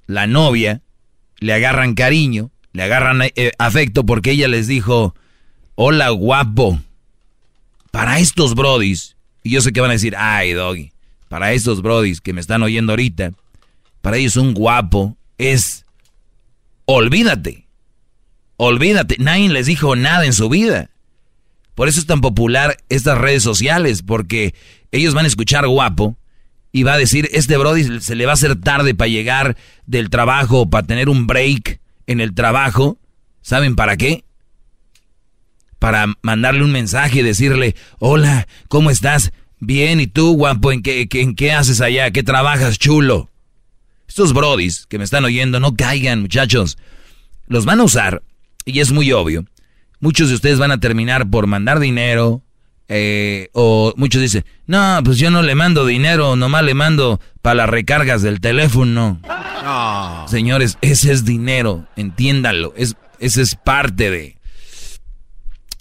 la novia, le agarran cariño, le agarran eh, afecto porque ella les dijo, hola guapo. Para estos brodis, y yo sé que van a decir, ay doggy, para estos brodis que me están oyendo ahorita, para ellos un guapo es, olvídate, olvídate, nadie les dijo nada en su vida. Por eso es tan popular estas redes sociales, porque ellos van a escuchar guapo y va a decir, este Brody se le va a hacer tarde para llegar del trabajo, para tener un break en el trabajo. ¿Saben para qué? Para mandarle un mensaje y decirle, hola, ¿cómo estás? Bien, ¿y tú, guapo? ¿En qué, en qué haces allá? ¿Qué trabajas, chulo? Estos brodis que me están oyendo, no caigan, muchachos. Los van a usar, y es muy obvio, muchos de ustedes van a terminar por mandar dinero, eh, o muchos dicen, no, pues yo no le mando dinero, nomás le mando para las recargas del teléfono. Señores, ese es dinero, entiéndanlo, es, ese es parte de...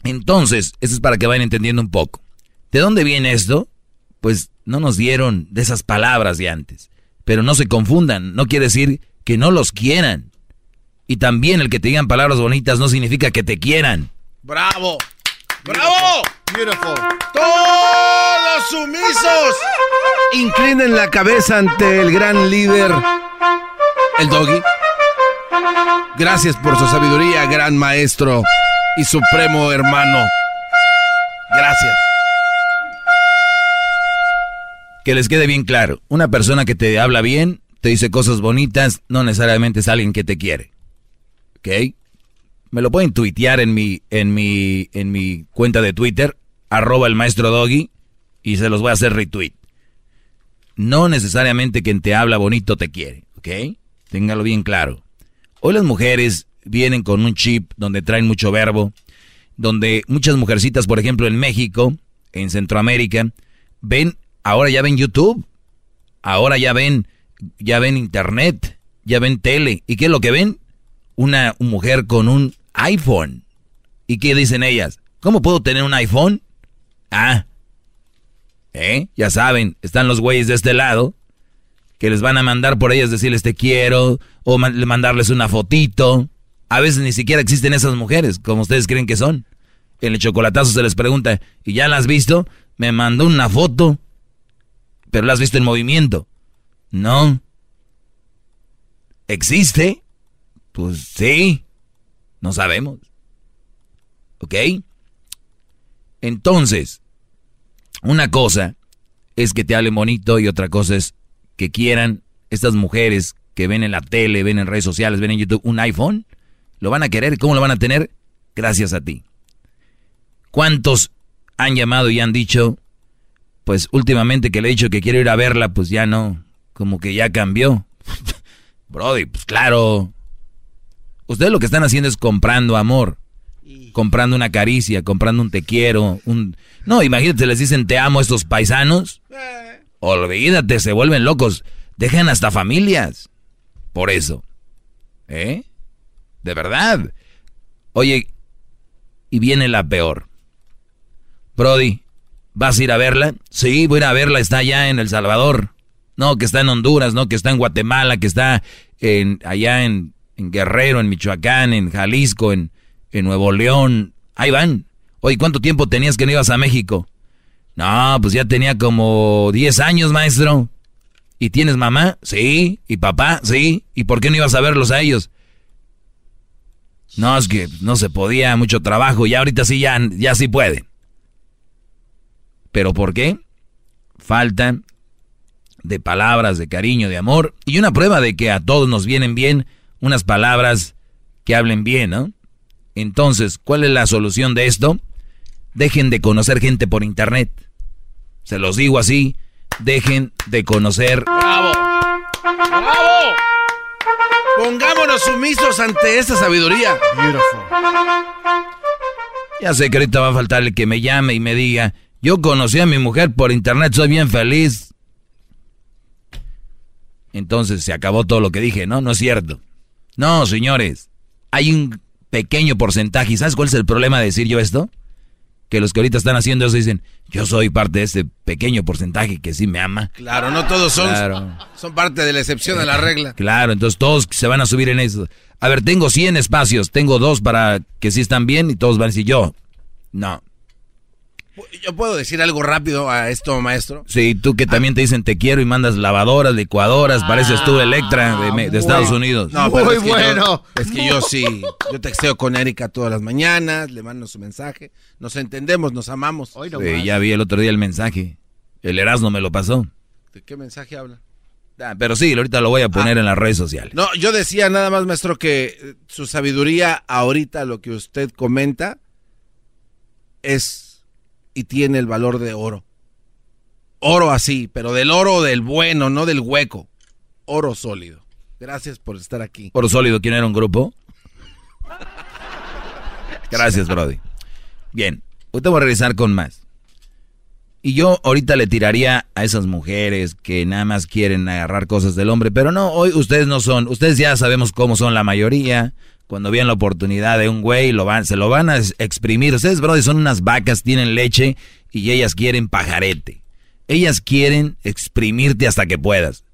Entonces, eso es para que vayan entendiendo un poco. ¿De dónde viene esto? Pues no nos dieron de esas palabras de antes. Pero no se confundan, no quiere decir que no los quieran. Y también el que te digan palabras bonitas no significa que te quieran. ¡Bravo! ¡Bravo! Beautiful. Todos sumisos. Inclinen la cabeza ante el gran líder, el doggy. Gracias por su sabiduría, gran maestro y supremo hermano. Gracias. Que les quede bien claro, una persona que te habla bien, te dice cosas bonitas, no necesariamente es alguien que te quiere. ¿Ok? Me lo pueden tuitear en mi, en mi, en mi cuenta de Twitter, arroba el maestro Doggy, y se los voy a hacer retweet. No necesariamente quien te habla bonito te quiere, ¿ok? Téngalo bien claro. Hoy las mujeres vienen con un chip donde traen mucho verbo, donde muchas mujercitas, por ejemplo, en México, en Centroamérica, ven, ahora ya ven YouTube, ahora ya ven, ya ven internet, ya ven tele. ¿Y qué es lo que ven? Una mujer con un iPhone. ¿Y qué dicen ellas? ¿Cómo puedo tener un iPhone? Ah, ¿eh? Ya saben, están los güeyes de este lado que les van a mandar por ellas decirles te quiero o mandarles una fotito. A veces ni siquiera existen esas mujeres, como ustedes creen que son. En el chocolatazo se les pregunta, ¿y ya las has visto? Me mandó una foto. Pero la has visto en movimiento. No. ¿Existe? Pues sí. No sabemos. ¿Ok? Entonces, una cosa es que te hablen bonito y otra cosa es que quieran estas mujeres que ven en la tele, ven en redes sociales, ven en YouTube un iPhone. ¿Lo van a querer? ¿Cómo lo van a tener? Gracias a ti. ¿Cuántos han llamado y han dicho, pues últimamente que le he dicho que quiero ir a verla, pues ya no, como que ya cambió? (laughs) Brody, pues claro. Ustedes lo que están haciendo es comprando amor comprando una caricia, comprando un te quiero, un... No, imagínate, les dicen te amo a estos paisanos. Olvídate, se vuelven locos. Dejan hasta familias. Por eso. ¿Eh? De verdad. Oye, y viene la peor. Brody, ¿vas a ir a verla? Sí, voy a ir a verla, está allá en El Salvador. No, que está en Honduras, no, que está en Guatemala, que está en, allá en, en Guerrero, en Michoacán, en Jalisco, en, en Nuevo León. Ahí van. Oye, ¿cuánto tiempo tenías que no ibas a México? No, pues ya tenía como 10 años, maestro. ¿Y tienes mamá? Sí. ¿Y papá? Sí. ¿Y por qué no ibas a verlos a ellos? No, es que no se podía, mucho trabajo. Y ahorita sí, ya, ya sí puede. ¿Pero por qué? Falta de palabras de cariño, de amor. Y una prueba de que a todos nos vienen bien unas palabras que hablen bien, ¿no? Entonces, ¿cuál es la solución de esto? Dejen de conocer gente por internet. Se los digo así, dejen de conocer... ¡Bravo! ¡Bravo! Pongámonos sumisos ante esta sabiduría. Beautiful. Ya sé que ahorita va a faltar el que me llame y me diga, yo conocí a mi mujer por internet, soy bien feliz. Entonces se acabó todo lo que dije, ¿no? No es cierto. No, señores, hay un pequeño porcentaje. ¿Y sabes cuál es el problema de decir yo esto? Que los que ahorita están haciendo eso dicen, yo soy parte de ese pequeño porcentaje que sí me ama. Claro, no todos son, son parte de la excepción a la regla. Claro, entonces todos se van a subir en eso. A ver, tengo 100 espacios, tengo dos para que sí están bien y todos van a decir yo. No, ¿Yo puedo decir algo rápido a esto, maestro? Sí, tú que también te dicen te quiero y mandas lavadoras, licuadoras, pareces tú Electra de, de Estados Unidos. No, Muy es bueno. es que yo sí, yo texteo con Erika todas las mañanas, le mando su mensaje, nos entendemos, nos amamos. sí, ya vi el otro día el mensaje, el Erasmo me lo pasó. ¿De qué mensaje habla? Ah, pero sí, ahorita lo voy a poner ah. en las redes sociales. No, yo decía nada más, maestro, que eh, su sabiduría ahorita, lo que usted comenta, es y tiene el valor de oro. Oro así, pero del oro del bueno, no del hueco. Oro sólido. Gracias por estar aquí. Oro sólido, ¿quién era un grupo? Gracias, Brody. Bien, ahorita voy a regresar con más. Y yo ahorita le tiraría a esas mujeres que nada más quieren agarrar cosas del hombre, pero no, hoy ustedes no son, ustedes ya sabemos cómo son la mayoría, cuando vean la oportunidad de un güey, lo van, se lo van a exprimir. Ustedes, brother, son unas vacas, tienen leche y ellas quieren pajarete. Ellas quieren exprimirte hasta que puedas.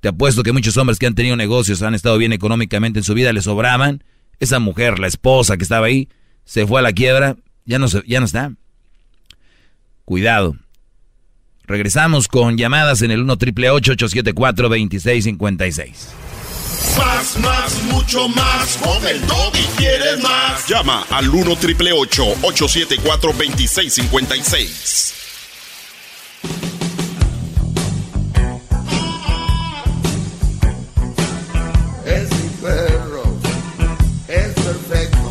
Te apuesto que muchos hombres que han tenido negocios, han estado bien económicamente en su vida, les sobraban. Esa mujer, la esposa que estaba ahí, se fue a la quiebra, ya no, se, ya no está. Cuidado. Regresamos con llamadas en el 1 triple 874 2656 más, más, mucho más. Con el y quieres más. Llama al 1 triple 874 2656. Es mi perro. Es perfecto.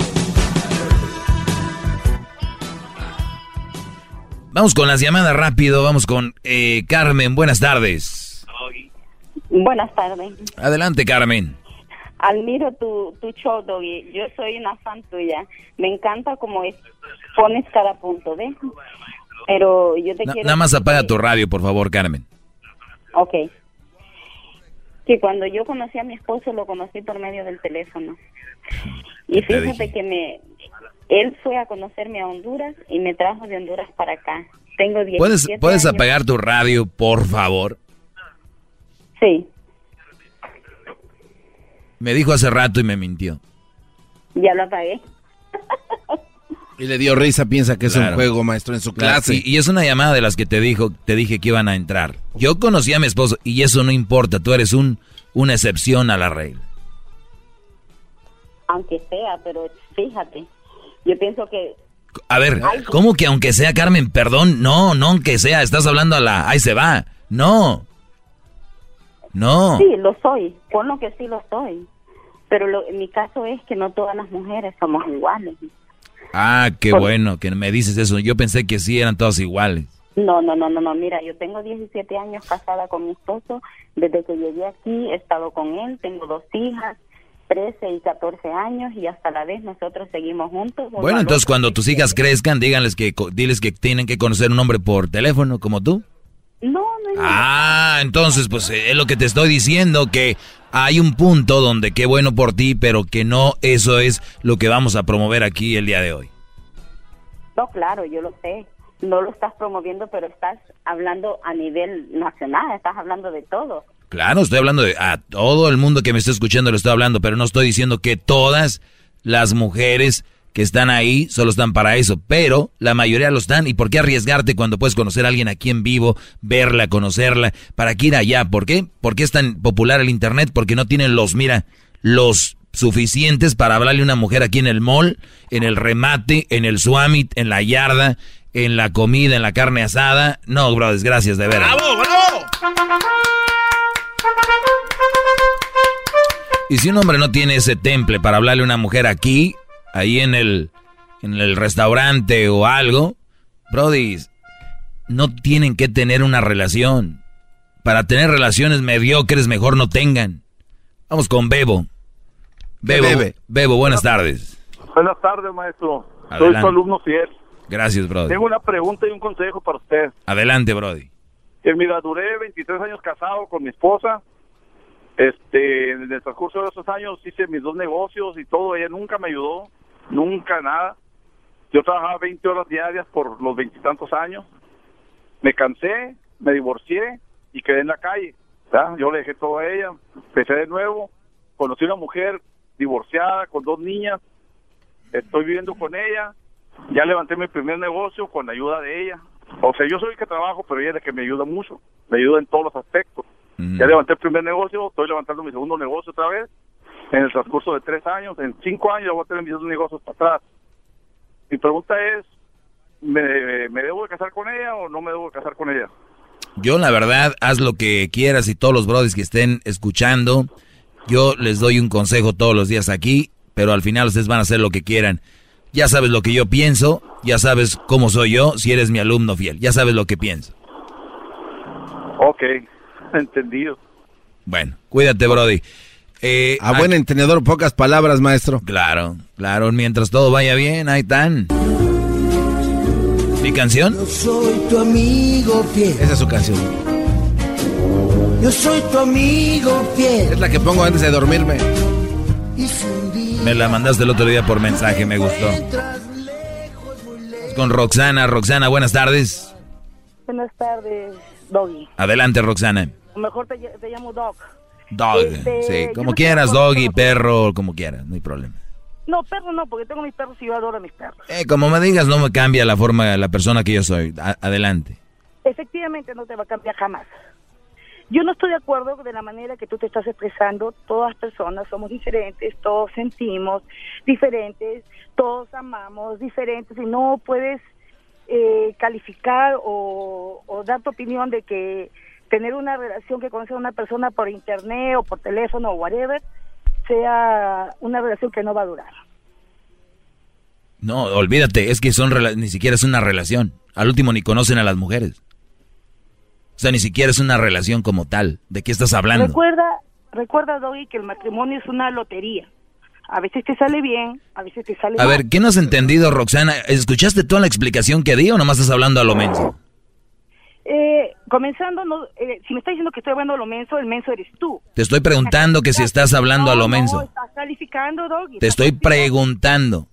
Vamos con las llamadas rápido. Vamos con eh, Carmen. Buenas tardes. Buenas tardes. Adelante, Carmen. Admiro tu, tu show, Doggy. Yo soy una fan tuya. Me encanta cómo pones cada punto, ¿ves? Pero yo te quiero... Nada más apaga tu radio, por favor, Carmen. Ok. Que cuando yo conocí a mi esposo, lo conocí por medio del teléfono. Y fíjate que me... Él fue a conocerme a Honduras y me trajo de Honduras para acá. Tengo 17 ¿Puedes, ¿puedes apagar tu radio, por favor? Sí. Me dijo hace rato y me mintió. Ya lo apagué. Y le dio risa, piensa que es un juego, maestro, en su clase. Y, es una llamada de las que te dijo, te dije que iban a entrar. Yo conocí a mi esposo y eso no importa, tú eres un una excepción a la regla. Aunque sea, pero fíjate, yo pienso que a ver, ¿cómo que aunque sea Carmen, perdón? No, no aunque sea, estás hablando a la... Ahí se va. No. No. Sí, lo soy. lo que sí lo soy. Pero lo, en mi caso es que no todas las mujeres somos iguales. Ah, qué bueno que me dices eso. Yo pensé que sí eran todas iguales. No, no, no, no, no. Mira, yo tengo 17 años casada con mi esposo. Desde que llegué aquí he estado con él. Tengo dos hijas. 13 y 14 años y hasta la vez nosotros seguimos juntos. Bueno, entonces cuando tus hijas crezcan, díganles que diles que tienen que conocer un hombre por teléfono como tú. No, no. Ah, entonces pues es lo que te estoy diciendo que hay un punto donde qué bueno por ti, pero que no eso es lo que vamos a promover aquí el día de hoy. No, claro, yo lo sé. No lo estás promoviendo, pero estás hablando a nivel nacional, estás hablando de todo. Claro, estoy hablando de a todo el mundo que me está escuchando le estoy hablando, pero no estoy diciendo que todas las mujeres que están ahí solo están para eso, pero la mayoría lo están. ¿Y por qué arriesgarte cuando puedes conocer a alguien aquí en vivo, verla, conocerla? ¿Para qué ir allá? ¿Por qué? ¿Por qué es tan popular el Internet? Porque no tienen los, mira, los suficientes para hablarle a una mujer aquí en el mall, en el remate, en el swamit, en la yarda, en la comida, en la carne asada. No, bro, gracias de veras. ¡Bravo, bravo! Y si un hombre no tiene ese temple para hablarle a una mujer aquí, ahí en el, en el restaurante o algo, Brody, no tienen que tener una relación. Para tener relaciones mediocres, mejor no tengan. Vamos con Bebo. Bebo, Bebo buenas tardes. Buenas tardes, maestro. Soy su alumno fiel. Gracias, Brody. Tengo una pregunta y un consejo para usted. Adelante, Brody. Que mira, duré 23 años casado con mi esposa este, en el transcurso de esos años hice mis dos negocios y todo, ella nunca me ayudó, nunca nada. Yo trabajaba 20 horas diarias por los veintitantos años. Me cansé, me divorcié y quedé en la calle. Yo le dejé todo a ella, empecé de nuevo, conocí una mujer divorciada con dos niñas, estoy viviendo con ella, ya levanté mi primer negocio con la ayuda de ella. O sea, yo soy el que trabajo, pero ella es la que me ayuda mucho, me ayuda en todos los aspectos. Ya levanté el primer negocio, estoy levantando mi segundo negocio otra vez. En el transcurso de tres años, en cinco años, voy a tener mis dos negocios para atrás. Mi pregunta es, ¿me, debo de casar con ella o no me debo de casar con ella? Yo, la verdad, haz lo que quieras y todos los brothers que estén escuchando, yo les doy un consejo todos los días aquí, pero al final ustedes van a hacer lo que quieran. Ya sabes lo que yo pienso, ya sabes cómo soy yo, si eres mi alumno fiel, ya sabes lo que pienso. Ok. (laughs) Entendido. Bueno, cuídate, Brody. Eh, a buen entendedor, pocas palabras, maestro. Claro, claro, mientras todo vaya bien, ahí están. ¿Mi canción? Yo soy tu amigo fiel. Esa es su canción. Yo soy tu amigo fiel. Es la que pongo antes de dormirme. Me la mandaste el otro día por mensaje, me gustó. Con Roxana. Roxana, buenas tardes. Buenas tardes. Doggy. Adelante, Roxana. Mejor te, llamo Dog. Dog, este, sí, como quieras, Doggy, perro, como quieras, no hay problema. No, perro no, porque tengo mis perros y yo adoro a mis perros. Eh, como me digas, no me cambia la forma, la persona que yo soy. adelante. Efectivamente, no te va a cambiar jamás. Yo no estoy de acuerdo de la manera que tú te estás expresando. Todas personas somos diferentes, todos sentimos diferentes, todos amamos diferentes y no puedes eh, calificar o, dar tu opinión de que tener una relación que conoce a una persona por internet o por teléfono o whatever sea una relación que no va a durar. No, olvídate, es que son ni siquiera es una relación. Al último ni conocen a las mujeres. O sea, ni siquiera es una relación como tal. ¿De qué estás hablando? Recuerda, recuerda, Doggy, que el matrimonio es una lotería. A veces te sale bien, a veces te sale A ver, ¿qué no has entendido, Roxana? ¿Escuchaste toda la explicación que di o nomás estás hablando a lo menso? Eh, comenzando, no, eh, si me estás diciendo que estoy hablando a lo menso, el menso eres tú. Te estoy preguntando que si estás hablando a lo menso. No, estás calificando, Doggy. Te estoy preguntando.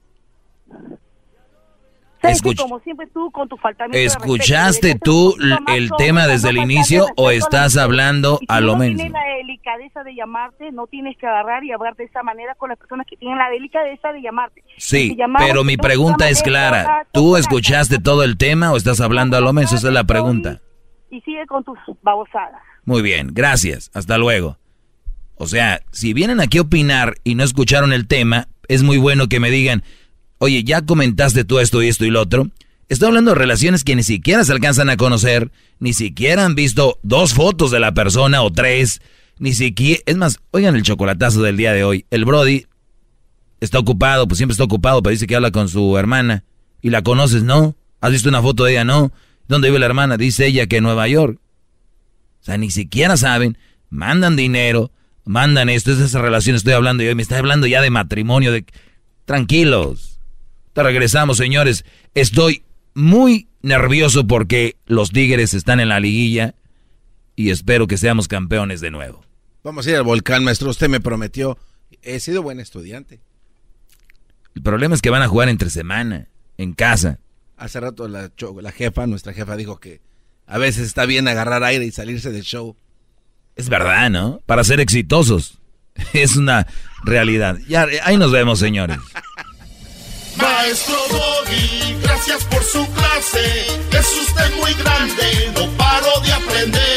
Como siempre tú con tu ¿Escuchaste tú el tema desde el inicio o estás hablando a lo menos? Si no tienes la delicadeza de llamarte, no tienes que agarrar y hablar de esa manera con las personas que tienen la delicadeza de llamarte. Sí, pero mi pregunta es clara. ¿Tú escuchaste todo el tema o estás hablando a lo menos? Esa es la pregunta. Y sigue con tus babosadas. Muy bien, gracias. Hasta luego. O sea, si vienen aquí a opinar y no escucharon el tema, es muy bueno que me digan, oye, ya comentaste tú esto y esto y lo otro. Estoy hablando de relaciones que ni siquiera se alcanzan a conocer, ni siquiera han visto dos fotos de la persona o tres, ni siquiera... Es más, oigan el chocolatazo del día de hoy. El Brody está ocupado, pues siempre está ocupado, pero dice que habla con su hermana. ¿Y la conoces? No. ¿Has visto una foto de ella? No. ¿Dónde vive la hermana? Dice ella que en Nueva York. O sea, ni siquiera saben, mandan dinero, mandan esto, es esa relación estoy hablando yo, me está hablando ya de matrimonio, de... Tranquilos. Te regresamos, señores. Estoy muy nervioso porque los Tigres están en la liguilla y espero que seamos campeones de nuevo. Vamos a ir al volcán, maestro. Usted me prometió. He sido buen estudiante. El problema es que van a jugar entre semana, en casa. Hace rato la, la jefa, nuestra jefa, dijo que a veces está bien agarrar aire y salirse del show. Es verdad, ¿no? Para ser exitosos. (laughs) Es una realidad. Ya, ahí nos vemos, señores. (laughs) Maestro Doggy, gracias por su clase. Es usted muy grande, no paro de aprender.